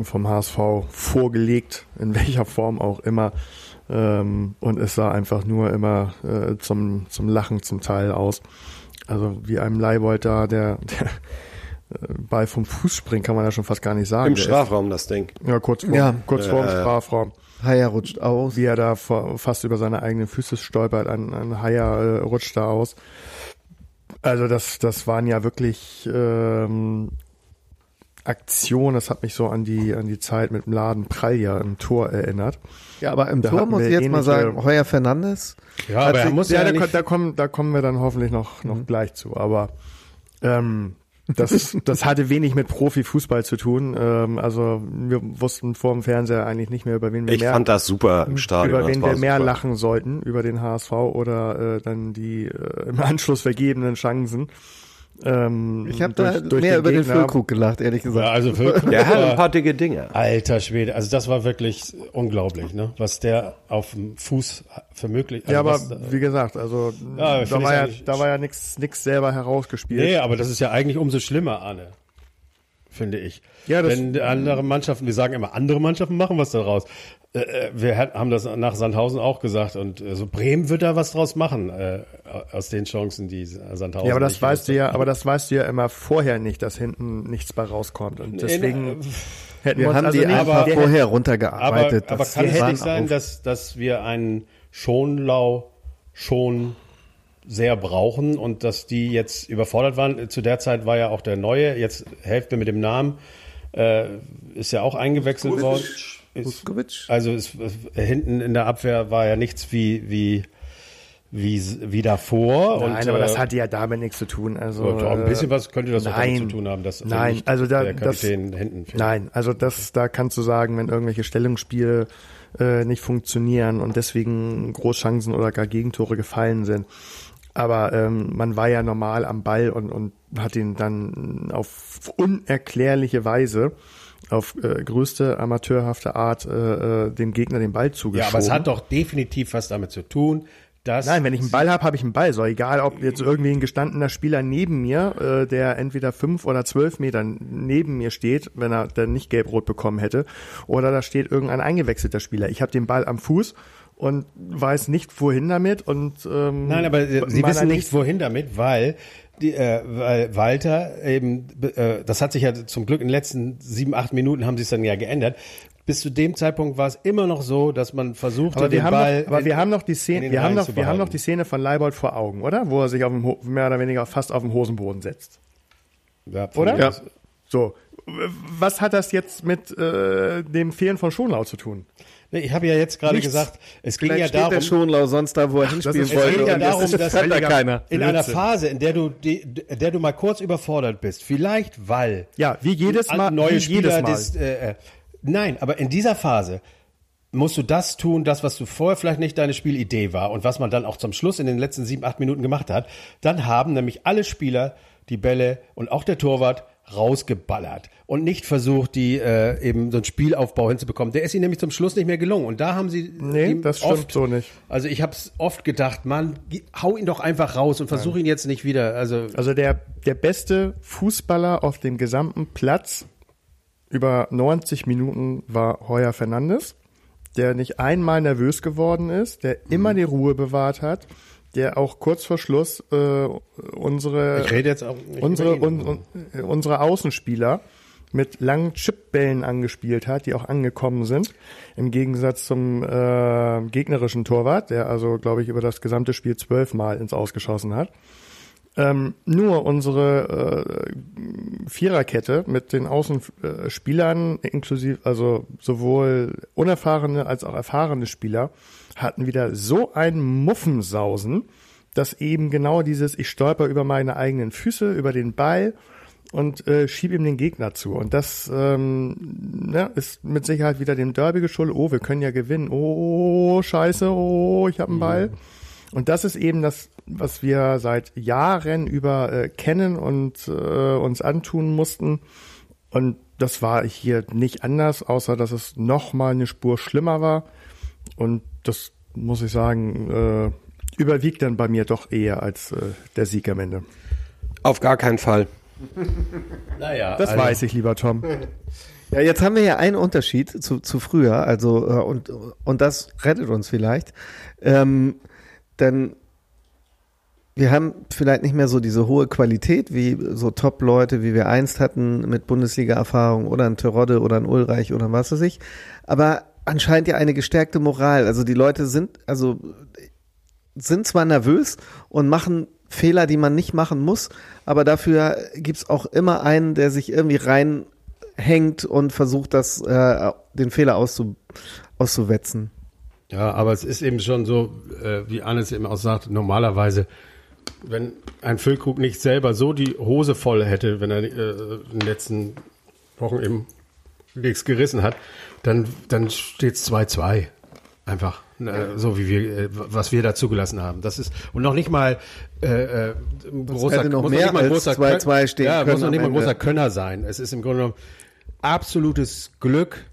vom HSV vorgelegt, in welcher Form auch immer. Ähm, und es sah einfach nur immer äh, zum, zum Lachen zum Teil aus. Also wie einem Leibold da, der, der äh, Ball vom Fuß springt, kann man ja schon fast gar nicht sagen. Im Strafraum das Ding. Ja, kurz vor, Ja. kurz vor dem Äh, Strafraum Haier rutscht aus. wie er da vor, fast über seine eigenen Füße stolpert, ein, ein Haier äh, rutscht da aus. Also das, das waren ja wirklich ähm, Aktionen, das hat mich so an die, an die Zeit mit dem Laden Pralja im Tor erinnert. Ja, aber im Da Tor muss ich jetzt mal sagen, Heuer Fernandes, Ja, aber er muss Ja, ja, da, da, kommen, da kommen wir dann hoffentlich noch, noch gleich zu. Aber ähm, das, das hatte wenig mit Profifußball zu tun. Ähm, also wir wussten vor dem Fernseher eigentlich nicht mehr, über wen wir Ich mehr fand das super im Stadion. über wen wir mehr super. lachen sollten, über den HSV oder äh, dann die äh, im Anschluss vergebenen Chancen. Ähm, ich habe da durch mehr über den Gegner. Füllkrug gelacht, ehrlich gesagt. ja, also wirklich, Der hat ein paar dicke Dinge. Alter Schwede, also das war wirklich unglaublich, ne? Was der auf dem Fuß für möglich. Also Ja, aber was, wie gesagt, also Ja, da, war ja, da war ja nix nix selber herausgespielt. nee, aber das ist ja eigentlich umso schlimmer, Arne. Finde ich. Ja, das- Wenn andere Mannschaften, wir sagen immer, andere Mannschaften machen was daraus. Äh, äh, wir haben das nach Sandhausen auch gesagt und äh, so Bremen wird da was draus machen aus den Chancen, die Sandhausen. Ja, aber das nicht weißt du ja, aber das weißt du ja immer vorher nicht, dass hinten nichts bei rauskommt. Und deswegen hätten wir uns haben also die nicht- einfach wir vorher Aber, runtergearbeitet. aber Das kann es nicht sein, dass, dass wir einen Schonlau schon sehr brauchen und dass die jetzt überfordert waren? Zu der Zeit war ja auch der Neue, jetzt helft mir mit dem Namen, äh, ist ja auch eingewechselt worden. Ist, Vuskovic? also es, hinten in der Abwehr war ja nichts wie, wie, wie, wie davor. Nein, und, aber äh, das hatte ja damit nichts zu tun. Also doch ein bisschen was könnte das auch damit nein. zu tun haben, dass Nein, also da- der das- Kapitän hinten fehlt. Nein, also das, da kannst du sagen, wenn irgendwelche Stellungsspiele äh, nicht funktionieren und deswegen Großchancen oder gar Gegentore gefallen sind. Aber ähm, man war ja normal am Ball und, und hat ihn dann auf unerklärliche Weise, auf äh, größte amateurhafte Art, äh, äh, dem Gegner den Ball zugeschoben. Ja, aber es hat doch definitiv was damit zu tun, Das Nein, wenn ich einen Ball habe, habe ich einen Ball. So egal, ob jetzt irgendwie ein gestandener Spieler neben mir, äh, der entweder fünf oder zwölf Meter neben mir steht, wenn er dann nicht gelb-rot bekommen hätte, oder da steht irgendein eingewechselter Spieler. Ich habe den Ball am Fuß und weiß nicht wohin damit und ähm, Nein, aber Sie meiner wissen nicht, wohin damit, weil, die, äh, weil Walter eben, äh, das hat sich ja zum Glück in den letzten sieben, acht Minuten haben sie es dann ja geändert. Bis zu dem Zeitpunkt war es immer noch so, dass man versuchte, Aber wir den haben Ball. noch, aber wir in- haben noch die Szene, wir haben noch, wir haben noch die Szene von Leibold vor Augen, oder? Wo er sich auf dem mehr oder weniger fast auf dem Hosenboden setzt. Ja, Oder? Ja. So. Was hat das jetzt mit äh, dem Fehlen von Schonlau zu tun? Nee, Ich habe ja jetzt gerade gesagt, es ging Vielleicht ja steht darum, der Schonlau sonst da, wo er hinspielen ist- Es wollte. geht ja darum, das dass da keiner. in einer. Phase, in der du, die, der du mal kurz überfordert bist, vielleicht weil Ja, wie jedes Mal. neue wie Spieler, jedes Mal. des, äh, äh, nein, aber in dieser Phase musst du das tun, das, was du vorher vielleicht nicht deine Spielidee war und was man dann auch zum Schluss in den letzten sieben, acht Minuten gemacht hat, dann haben nämlich alle Spieler die Bälle und auch der Torwart rausgeballert und nicht versucht, die äh, eben so einen Spielaufbau hinzubekommen. Der ist ihnen nämlich zum Schluss nicht mehr gelungen. Und da haben sie Nee, das stimmt oft, so nicht. Also ich habe es oft gedacht, Mann, hau ihn doch einfach raus und versuch ihn jetzt nicht wieder. Also Also der, der beste Fußballer auf dem gesamten Platz über 90 Minuten war Heuer Fernandes, der nicht einmal nervös geworden ist, der immer die Ruhe bewahrt hat, der auch kurz vor Schluss äh, unsere ich rede jetzt auch unsere, un, un, äh, unsere Außenspieler mit langen Chipbällen angespielt hat, die auch angekommen sind. Im Gegensatz zum äh, gegnerischen Torwart, der also, glaube ich, über das gesamte Spiel zwölfmal ins Ausgeschossen hat. Ähm, nur unsere äh, Viererkette mit den Außenspielern, inklusive, also sowohl unerfahrene als auch erfahrene Spieler, hatten wieder so ein Muffensausen, dass eben genau dieses, ich stolper über meine eigenen Füße, über den Ball und äh, schieb ihm den Gegner zu. Und das ähm, ne, ist mit Sicherheit wieder dem Derby geschuldet. Oh, wir können ja gewinnen. Oh, scheiße, oh, ich habe einen Ball. Und das ist eben das, was wir seit Jahren über äh, kennen und äh, uns antun mussten. Und das war hier nicht anders, außer dass es noch mal eine Spur schlimmer war. Und das muss ich sagen, äh, überwiegt dann bei mir doch eher als äh, der Sieg am Ende. Auf gar keinen Fall. Naja, Das also, weiß ich, lieber Tom. Ja, jetzt haben wir ja einen Unterschied zu, zu früher, also äh, und, und das rettet uns vielleicht. Ähm, denn wir haben vielleicht nicht mehr so diese hohe Qualität wie so Top-Leute, wie wir einst hatten mit Bundesliga-Erfahrung oder ein Terodde oder ein Ulreich oder was weiß ich. Aber anscheinend ja eine gestärkte Moral. Also die Leute sind, also sind zwar nervös und machen Fehler, die man nicht machen muss, aber dafür gibt's auch immer einen, der sich irgendwie reinhängt und versucht, das, äh, den Fehler auszu, auszuwetzen. Ja, aber es ist eben schon so, äh, wie Annes eben auch sagt, normalerweise, wenn ein Füllkrug nicht selber so die Hose voll hätte, wenn er äh, in den letzten Wochen eben nichts gerissen hat, dann, dann steht es 2-2. Einfach. Äh, so wie wir, äh, was wir da zugelassen haben. Das ist, und noch nicht mal äh, äh, großer, hätte noch muss mehr nicht mal ein als großer 2-2 Kön- stehen ja, können muss noch nicht mal großer Könner sein. Es ist im Grunde genommen absolutes Glück,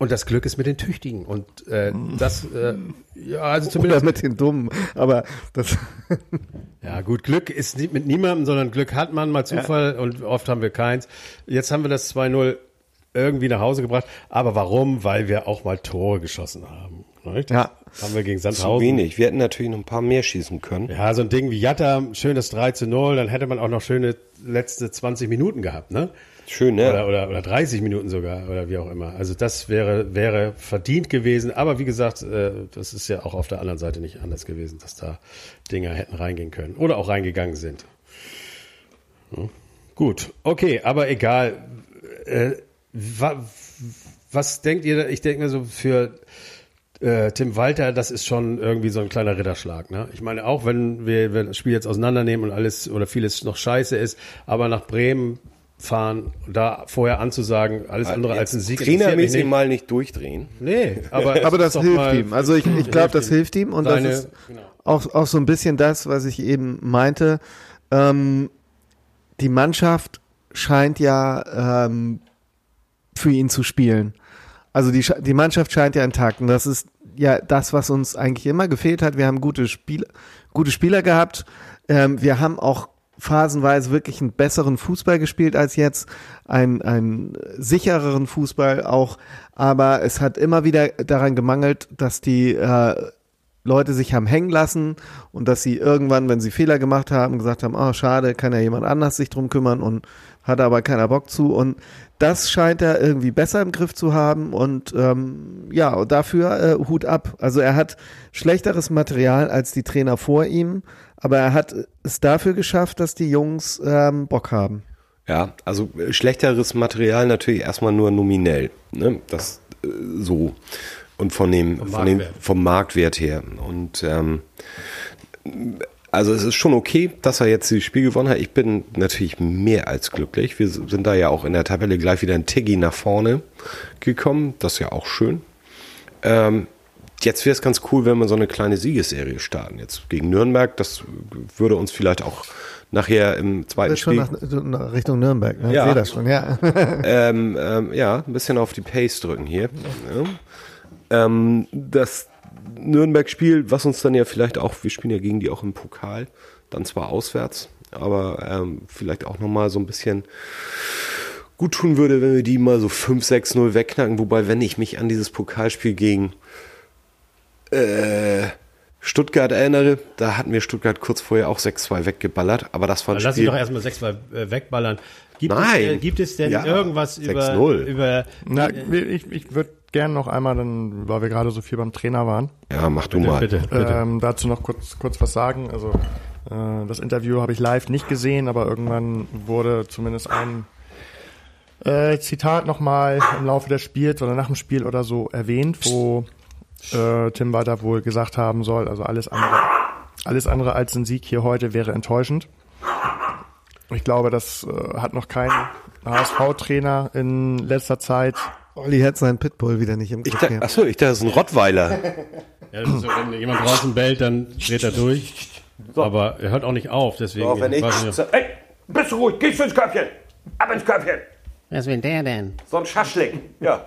und das Glück ist mit den Tüchtigen. Und äh, das, äh, ja, also Oder zumindest. mit den Dummen. Aber das, Ja, gut, Glück ist nicht mit niemandem, sondern Glück hat man, mal Zufall und oft haben wir keins. Jetzt haben wir das 2-0 irgendwie nach Hause gebracht. Aber warum? Weil wir auch mal Tore geschossen haben. Nicht? Ja. Haben wir gegen Zu Sandhausen. wenig. Wir hätten natürlich noch ein paar mehr schießen können. Ja, so ein Ding wie Jatta, schönes 3 zu 0, dann hätte man auch noch schöne letzte 20 Minuten gehabt, ne? Schön, ne? Oder, oder, oder 30 Minuten sogar, oder wie auch immer. Also das wäre, wäre verdient gewesen. Aber wie gesagt, äh, das ist ja auch auf der anderen Seite nicht anders gewesen, dass da Dinger hätten reingehen können. Oder auch reingegangen sind. Hm. Gut, okay, aber egal. Äh, wa, was denkt ihr, ich denke mir so für äh, Tim Walter, das ist schon irgendwie so ein kleiner Ritterschlag. Ne? Ich meine, auch wenn wir, wenn das Spiel jetzt auseinandernehmen und alles oder vieles noch scheiße ist, aber nach Bremen fahren, da vorher anzusagen, alles andere als ein Sieg. Trainermäßig nicht. mal nicht durchdrehen. Nee, aber, aber das hilft ihm. Also ich, ich glaube, das hilft ihm und Seine- das ist genau. auch, auch so ein bisschen das, was ich eben meinte. Ähm, die Mannschaft scheint ja ähm, für ihn zu spielen. also die, die Mannschaft scheint ja intakt und das ist ja das, was uns eigentlich immer gefehlt hat. Wir haben gute, Spiel, gute Spieler gehabt. Ähm, wir haben auch phasenweise wirklich einen besseren Fußball gespielt als jetzt, einen, einen sichereren Fußball auch, aber es hat immer wieder daran gemangelt, dass die äh, Leute sich haben hängen lassen und dass sie irgendwann, wenn sie Fehler gemacht haben, gesagt haben, oh schade, kann ja jemand anders sich drum kümmern und hat aber keiner Bock zu. Und das scheint er irgendwie besser im Griff zu haben und ähm, ja, dafür äh, Hut ab. Also er hat schlechteres Material als die Trainer vor ihm, aber er hat es dafür geschafft, dass die Jungs ähm, Bock haben. Ja, also äh, schlechteres Material natürlich erstmal nur nominell. Ne? Das äh, so. Und von dem, Vom von dem, Marktwert. vom Marktwert her. Und ähm, also es ist schon okay, dass er jetzt dieses Spiel gewonnen hat. Ich bin natürlich mehr als glücklich. Wir sind da ja auch in der Tabelle gleich wieder ein Tiggy nach vorne gekommen. Das ist ja auch schön. Ähm, jetzt wäre es ganz cool, wenn wir so eine kleine Siegesserie starten. Jetzt gegen Nürnberg, das würde uns vielleicht auch nachher im zweiten Spiel nach, nach Richtung Nürnberg, ne? Ja. Ich sehe das schon, ja. ähm, ähm, ja, ein bisschen auf die Pace drücken hier. Ja. Ähm, das Nürnberg-Spiel, was uns dann ja vielleicht auch, wir spielen ja gegen die auch im Pokal, dann zwar auswärts, aber ähm, vielleicht auch nochmal so ein bisschen gut tun würde, wenn wir die mal so 5-6-0 wegknacken. Wobei, wenn ich mich an dieses Pokalspiel gegen äh, Stuttgart erinnere, da hatten wir Stuttgart kurz vorher auch 6-2 weggeballert, aber das war ein lass sie Spiel. doch erstmal sechs mal äh, wegballern. Gibt Nein. Es, äh, gibt es denn Ja. irgendwas über, 6-0. über Na, ich ich würde gern noch einmal, dann, weil wir gerade so viel beim Trainer waren, ja, mach du mal. bitte, bitte. ähm, dazu noch kurz, kurz was sagen. Also äh, das Interview habe ich live nicht gesehen, aber irgendwann wurde zumindest ein äh, Zitat nochmal im Laufe des Spiels oder nach dem Spiel oder so erwähnt, wo äh, Tim Walter wohl gesagt haben soll, also alles andere, alles andere als ein Sieg hier heute wäre enttäuschend. Ich glaube, das äh, hat noch kein HSV-Trainer in letzter Zeit Olli hat seinen Pitbull wieder nicht im Ich Griff. da, achso, ich dachte, das ist ein Rottweiler. Ja, das ist so, wenn jemand draußen bellt, dann dreht er durch. Aber er hört auch nicht auf, deswegen. Auch wenn ich. nicht, ob- Ey, bist du ruhig, gehst du ins Köpfchen. Ab ins Köpfchen. Was will der denn? So ein Schaschlik. Ja.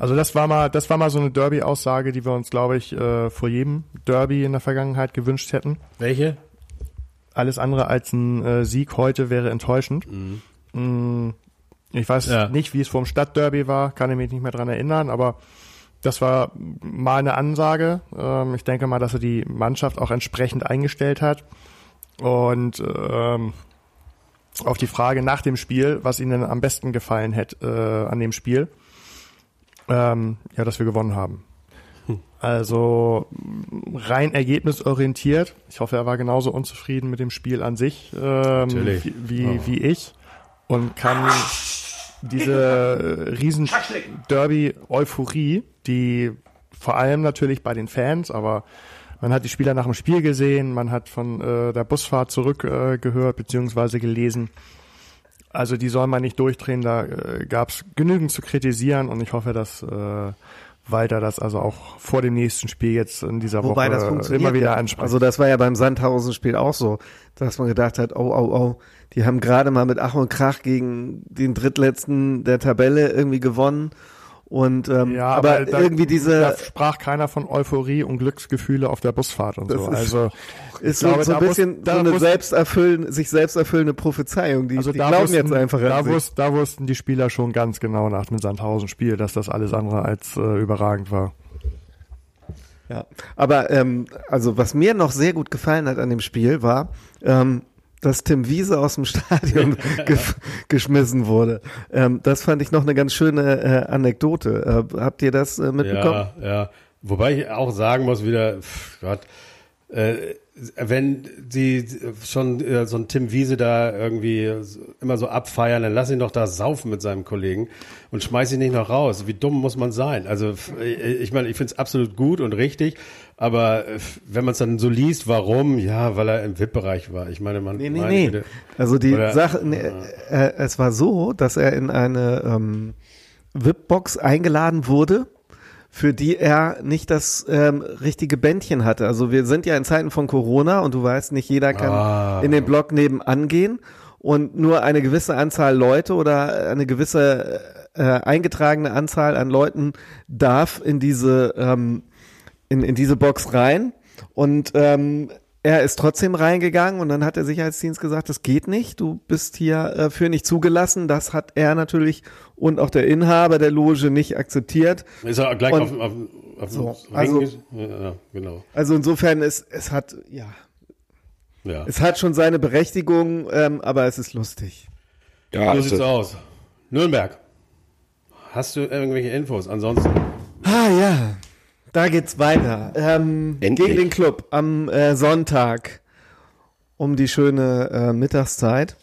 Also das war mal, das war mal so eine Derby-Aussage, die wir uns, glaube ich, äh, vor jedem Derby in der Vergangenheit gewünscht hätten. welche? Alles andere als ein äh, Sieg heute wäre enttäuschend. Mm, Ich weiß Ja. nicht, wie es vor dem Stadtderby war, kann ich mich nicht mehr dran erinnern, aber das war mal eine Ansage. Ähm, ich denke mal, dass er die Mannschaft auch entsprechend eingestellt hat. Und ähm, auf die Frage nach dem Spiel, was ihnen am besten gefallen hätte äh, an dem Spiel, ähm, ja, dass wir gewonnen haben. Also rein ergebnisorientiert. Ich hoffe, er war genauso unzufrieden mit dem Spiel an sich ähm, wie, wie, wie ich und kann diese äh, riesen Derby-Euphorie, die vor allem natürlich bei den Fans, aber man hat die Spieler nach dem Spiel gesehen, man hat von äh, der Busfahrt zurück äh, gehört beziehungsweise gelesen. Also die soll man nicht durchdrehen, da äh, gab es genügend zu kritisieren und ich hoffe, dass äh, Walter das also auch vor dem nächsten Spiel jetzt in dieser Wobei Woche das funktioniert. immer wieder ja. anspricht. Also das war ja beim Sandhausen-Spiel auch so, dass man gedacht hat, oh, oh, oh, die haben gerade mal mit Ach und Krach gegen den drittletzten der Tabelle irgendwie gewonnen. Und ähm, ja, aber, da, irgendwie diese da sprach keiner von Euphorie und Glücksgefühle auf der Busfahrt und so. ist- Also ist so, glaube, so ein muss- bisschen da so eine muss- selbsterfüllende, sich selbsterfüllende Prophezeiung. Die, Also die da glauben wussten, jetzt einfach da, wussten, da wussten die Spieler schon ganz genau nach dem Sandhausen-Spiel, dass das alles andere als äh, überragend war. Ja, aber ähm, also was mir noch sehr gut gefallen hat an dem Spiel war, ähm, dass Tim Wiese aus dem Stadion ge geschmissen wurde. Ähm, das fand ich noch eine ganz schöne äh, Anekdote. Äh, habt ihr das äh, mitbekommen? Ja, ja. Wobei ich auch sagen muss wieder, pff, Gott, äh, wenn sie schon äh, so ein Tim Wiese da irgendwie immer so abfeiern, dann lass ihn doch da saufen mit seinem Kollegen und schmeiß ihn nicht noch raus. Wie dumm muss man sein? Also pff, ich meine, ich finde es absolut gut und richtig, aber äh, wenn man es dann so liest, warum? Ja, weil er im VIP-Bereich war. Ich meine, man Nee, nee, nee. Güte. Also die Oder- Sache, nee, äh, es war so, dass er in eine ähm, VIP-Box eingeladen wurde, für die er nicht das ähm, richtige Bändchen hatte. Also wir sind ja in Zeiten von Corona und du weißt, nicht jeder kann Ah. in den Block nebenan gehen und nur eine gewisse Anzahl Leute oder eine gewisse äh, eingetragene Anzahl an Leuten darf in diese ähm, in, in diese Box rein und ähm, er ist trotzdem reingegangen und dann hat der Sicherheitsdienst gesagt, das geht nicht, du bist hier äh, für nicht zugelassen. Das hat er natürlich und auch der Inhaber der Loge nicht akzeptiert. Ist er gleich Und- auf, auf, auf So, Ring also- ja, genau. Also insofern ist es hat ja Ja. es hat schon seine Berechtigung, ähm, aber es ist lustig. Ja, So also, sieht's aus. Nürnberg. Hast du irgendwelche Infos? Ansonsten. Ah ja, da geht's weiter. Ähm, gegen den Club am äh, Sonntag um die schöne äh, Mittagszeit.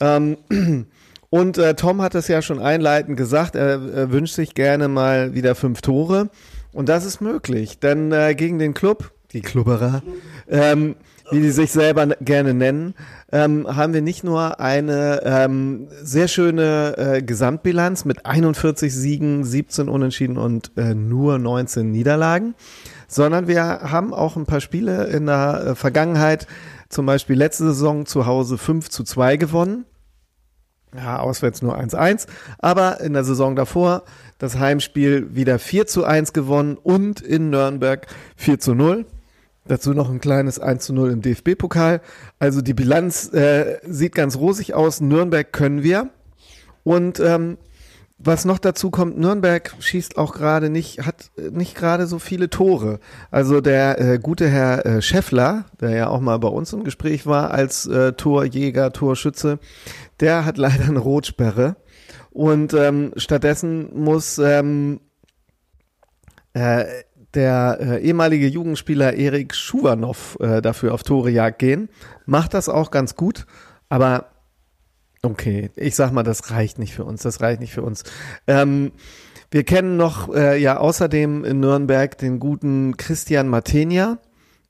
Ähm, und äh, Tom hat es ja schon einleitend gesagt, er, er wünscht sich gerne mal wieder fünf Tore. Und das ist möglich, denn äh, gegen den Club, die Klubberer, ähm, wie die sich selber gerne nennen, ähm, haben wir nicht nur eine ähm, sehr schöne äh, Gesamtbilanz mit 41 Siegen, 17 Unentschieden und äh, nur 19 Niederlagen, sondern wir haben auch ein paar Spiele in der äh, Vergangenheit, zum Beispiel letzte Saison zu Hause 5 zu 2 gewonnen. Ja, auswärts nur 1-1. Aber in der Saison davor das Heimspiel wieder 4 zu 1 gewonnen und in Nürnberg 4 zu 0. Dazu noch ein kleines 1 zu 0 im DFB-Pokal. Also die Bilanz äh, sieht ganz rosig aus. Nürnberg können wir. Und ähm, was noch dazu kommt, Nürnberg schießt auch gerade nicht, hat äh, nicht gerade so viele Tore. Also der äh, gute Herr äh, Scheffler, der ja auch mal bei uns im Gespräch war als äh, Torjäger, Torschütze, der hat leider eine Rotsperre. Und ähm, stattdessen muss ähm, äh, der äh, ehemalige Jugendspieler Erik Schuwanov äh, dafür auf Torejagd gehen. Macht das auch ganz gut, aber okay, ich sag mal, das reicht nicht für uns, das reicht nicht für uns. Ähm, wir kennen noch äh, ja außerdem in Nürnberg den guten Christian Matenia.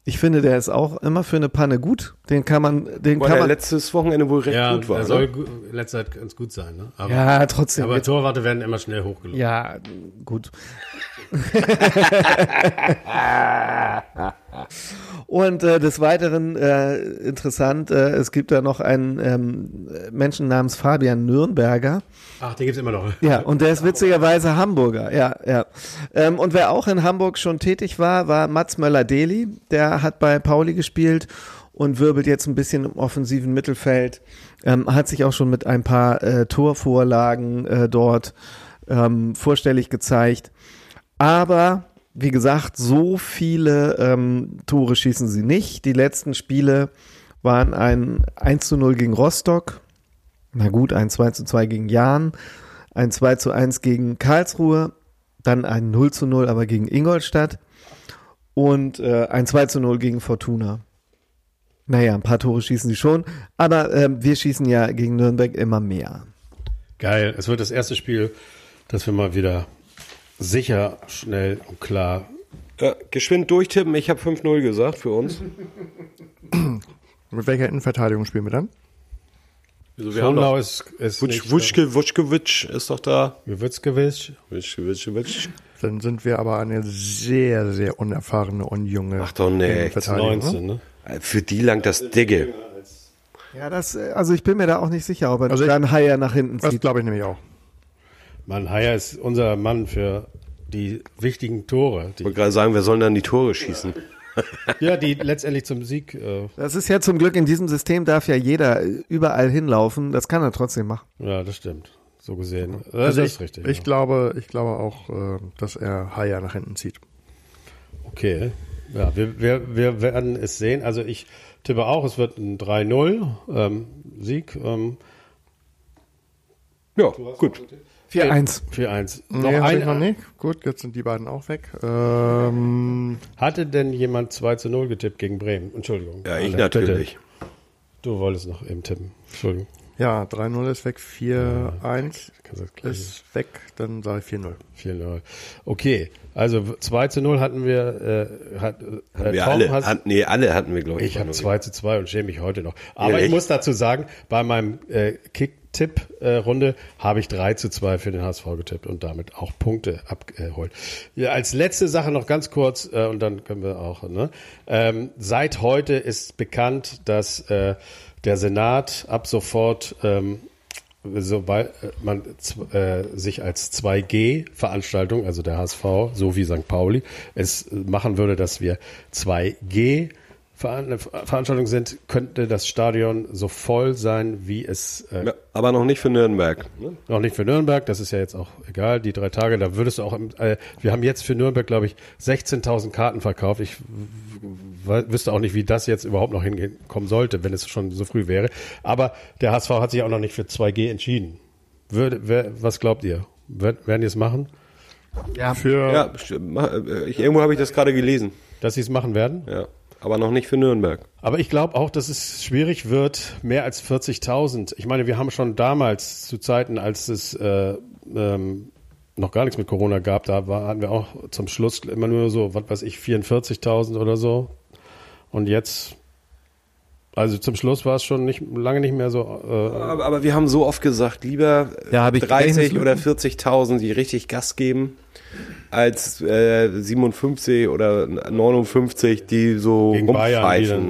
Ich finde, der ist auch immer für eine Panne gut. Den kann man, den war kann man. letztes Wochenende wohl recht Ja, gut war. er ne? soll in letzter Zeit ganz gut sein. Ne? Aber, Ja, trotzdem. aber Torwarte werden immer schnell hochgelobt. Ja, gut. Und äh, des Weiteren äh, interessant, äh, es gibt da noch einen ähm, Menschen namens Fabian Nürnberger. Ach, den gibt's immer noch. Ja, und der ist witzigerweise Hamburger, ja, ja. Ähm, und wer auch in Hamburg schon tätig war, war Mats Möller-Deli. Der hat bei Pauli gespielt und wirbelt jetzt ein bisschen im offensiven Mittelfeld. Ähm, hat sich auch schon mit ein paar äh, Torvorlagen äh, dort ähm, vorstellig gezeigt. Aber wie gesagt, so viele ähm, Tore schießen sie nicht. Die letzten Spiele waren ein 1 zu 0 gegen Rostock, na gut, ein 2 zu 2 gegen Jahn, ein 2 zu 1 gegen Karlsruhe, dann ein 0 zu 0 aber gegen Ingolstadt und äh, ein 2 zu 0 gegen Fortuna. Naja, ein paar Tore schießen sie schon, aber ähm, wir schießen ja gegen Nürnberg immer mehr. Geil. Es wird das erste Spiel, dass wir mal wieder sicher, schnell und klar. Ja, geschwind durchtippen, ich habe 5-0 gesagt für uns. Mit welcher Innenverteidigung spielen wir dann? Also wir haben Schonlau doch ist, ist Wutsch, Wutschke, Wutschkewitsch ist doch da. Wutschkewitsch. Dann sind wir aber eine sehr, sehr unerfahrene und junge Ach doch, nee. Innenverteidigung, 19, ne? Für die lang das Dicke. Ja, das, äh, also ich bin mir da auch nicht sicher, ob er Also ich- dann Haier nach hinten Das zieht. glaube ich nämlich auch. Mann, Haier ist unser Mann für die wichtigen Tore. Ich Die, wollte gerade sagen, wir sollen dann die Tore schießen. ja, die letztendlich zum Sieg. Äh, Das ist ja zum Glück in diesem System darf ja jeder überall hinlaufen. Das kann er trotzdem machen. ja, das stimmt. So gesehen. Das Also ist ich, richtig. Ich ja. glaube, ich glaube auch, äh, dass er Haier nach hinten zieht. Okay. Ja, wir, wir, wir werden es sehen. Also ich tippe auch, es wird ein 3-0 ähm, Sieg. Ähm, Ja, gut. 4-1. 4-1. Nee, Noch hab ich ein, noch nicht. Gut, jetzt sind die beiden auch weg. Ähm, Hatte denn jemand 2 zu 0 getippt gegen Bremen? Entschuldigung. Ja, ich Alter, natürlich. bitte. Du wolltest noch eben tippen. Entschuldigung. Ja, 3-0 ist weg, 4-1 Kannst du das gleich- ist weg, dann sage ich 4-0. 4-0. Okay, also 2 zu 0 hatten wir. Äh, hat, äh, Wir Tom alle, hast- hat, nee, alle hatten wir, glaube ich. Ich habe 2 zu 2 und schäme mich heute noch. Aber Ehrlich? ich muss dazu sagen, bei meinem äh, Kick-Tipp-Runde habe ich 3 zu 2 für den HSV getippt und damit auch Punkte abgeholt. Ja, als letzte Sache noch ganz kurz, äh, und dann können wir auch, ne? Ähm, seit heute ist bekannt, dass äh, der Senat ab sofort ähm, sobald äh, man äh, sich als 2G-Veranstaltung, also der HSV, so wie St. Pauli, es machen würde, dass wir 2G Veranstaltungen sind, könnte das Stadion so voll sein, wie es. Äh, ja, aber noch nicht für Nürnberg. Ne? Noch nicht für Nürnberg, das ist ja jetzt auch egal, die drei Tage, da würdest du auch. Im, äh, wir haben jetzt für Nürnberg, glaube ich, 16.000 Karten verkauft. Ich wüsste auch nicht, wie das jetzt überhaupt noch hinkommen sollte, wenn es schon so früh wäre. Aber der HSV hat sich auch noch nicht für 2G entschieden. Würde, wer, was glaubt ihr? Werden die es machen? Ja, für. Ja, äh, ich, irgendwo habe ich das gerade gelesen. Dass sie es machen werden? Ja aber noch nicht für Nürnberg. Aber ich glaube auch, dass es schwierig wird, mehr als 40.000. Ich meine, wir haben schon damals zu Zeiten, als es äh, ähm, noch gar nichts mit Corona gab, da war, hatten wir auch zum Schluss immer nur so, was weiß ich, 44.000 oder so. Und jetzt also zum Schluss war es schon nicht lange nicht mehr so. Äh aber, aber, wir haben so oft gesagt, lieber ja, 30 oder 40.000, die richtig Gas geben, als äh, 57 oder 59, die so Gegen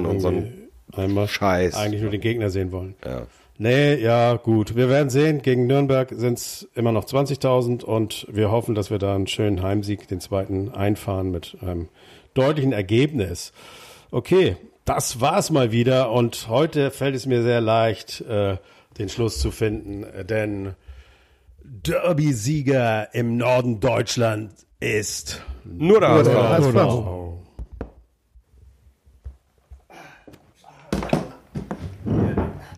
und so ein Scheiß. Eigentlich nur den Gegner sehen wollen. Ja. Nee, ja, gut. Wir werden sehen. Gegen Nürnberg sind es immer noch 20.000 und wir hoffen, dass wir da einen schönen Heimsieg, den zweiten, einfahren mit einem deutlichen Ergebnis. Okay, das war's mal wieder und heute fällt es mir sehr leicht, äh, den Schluss zu finden, denn Derby-Sieger im Norden Deutschland ist nur der HSV.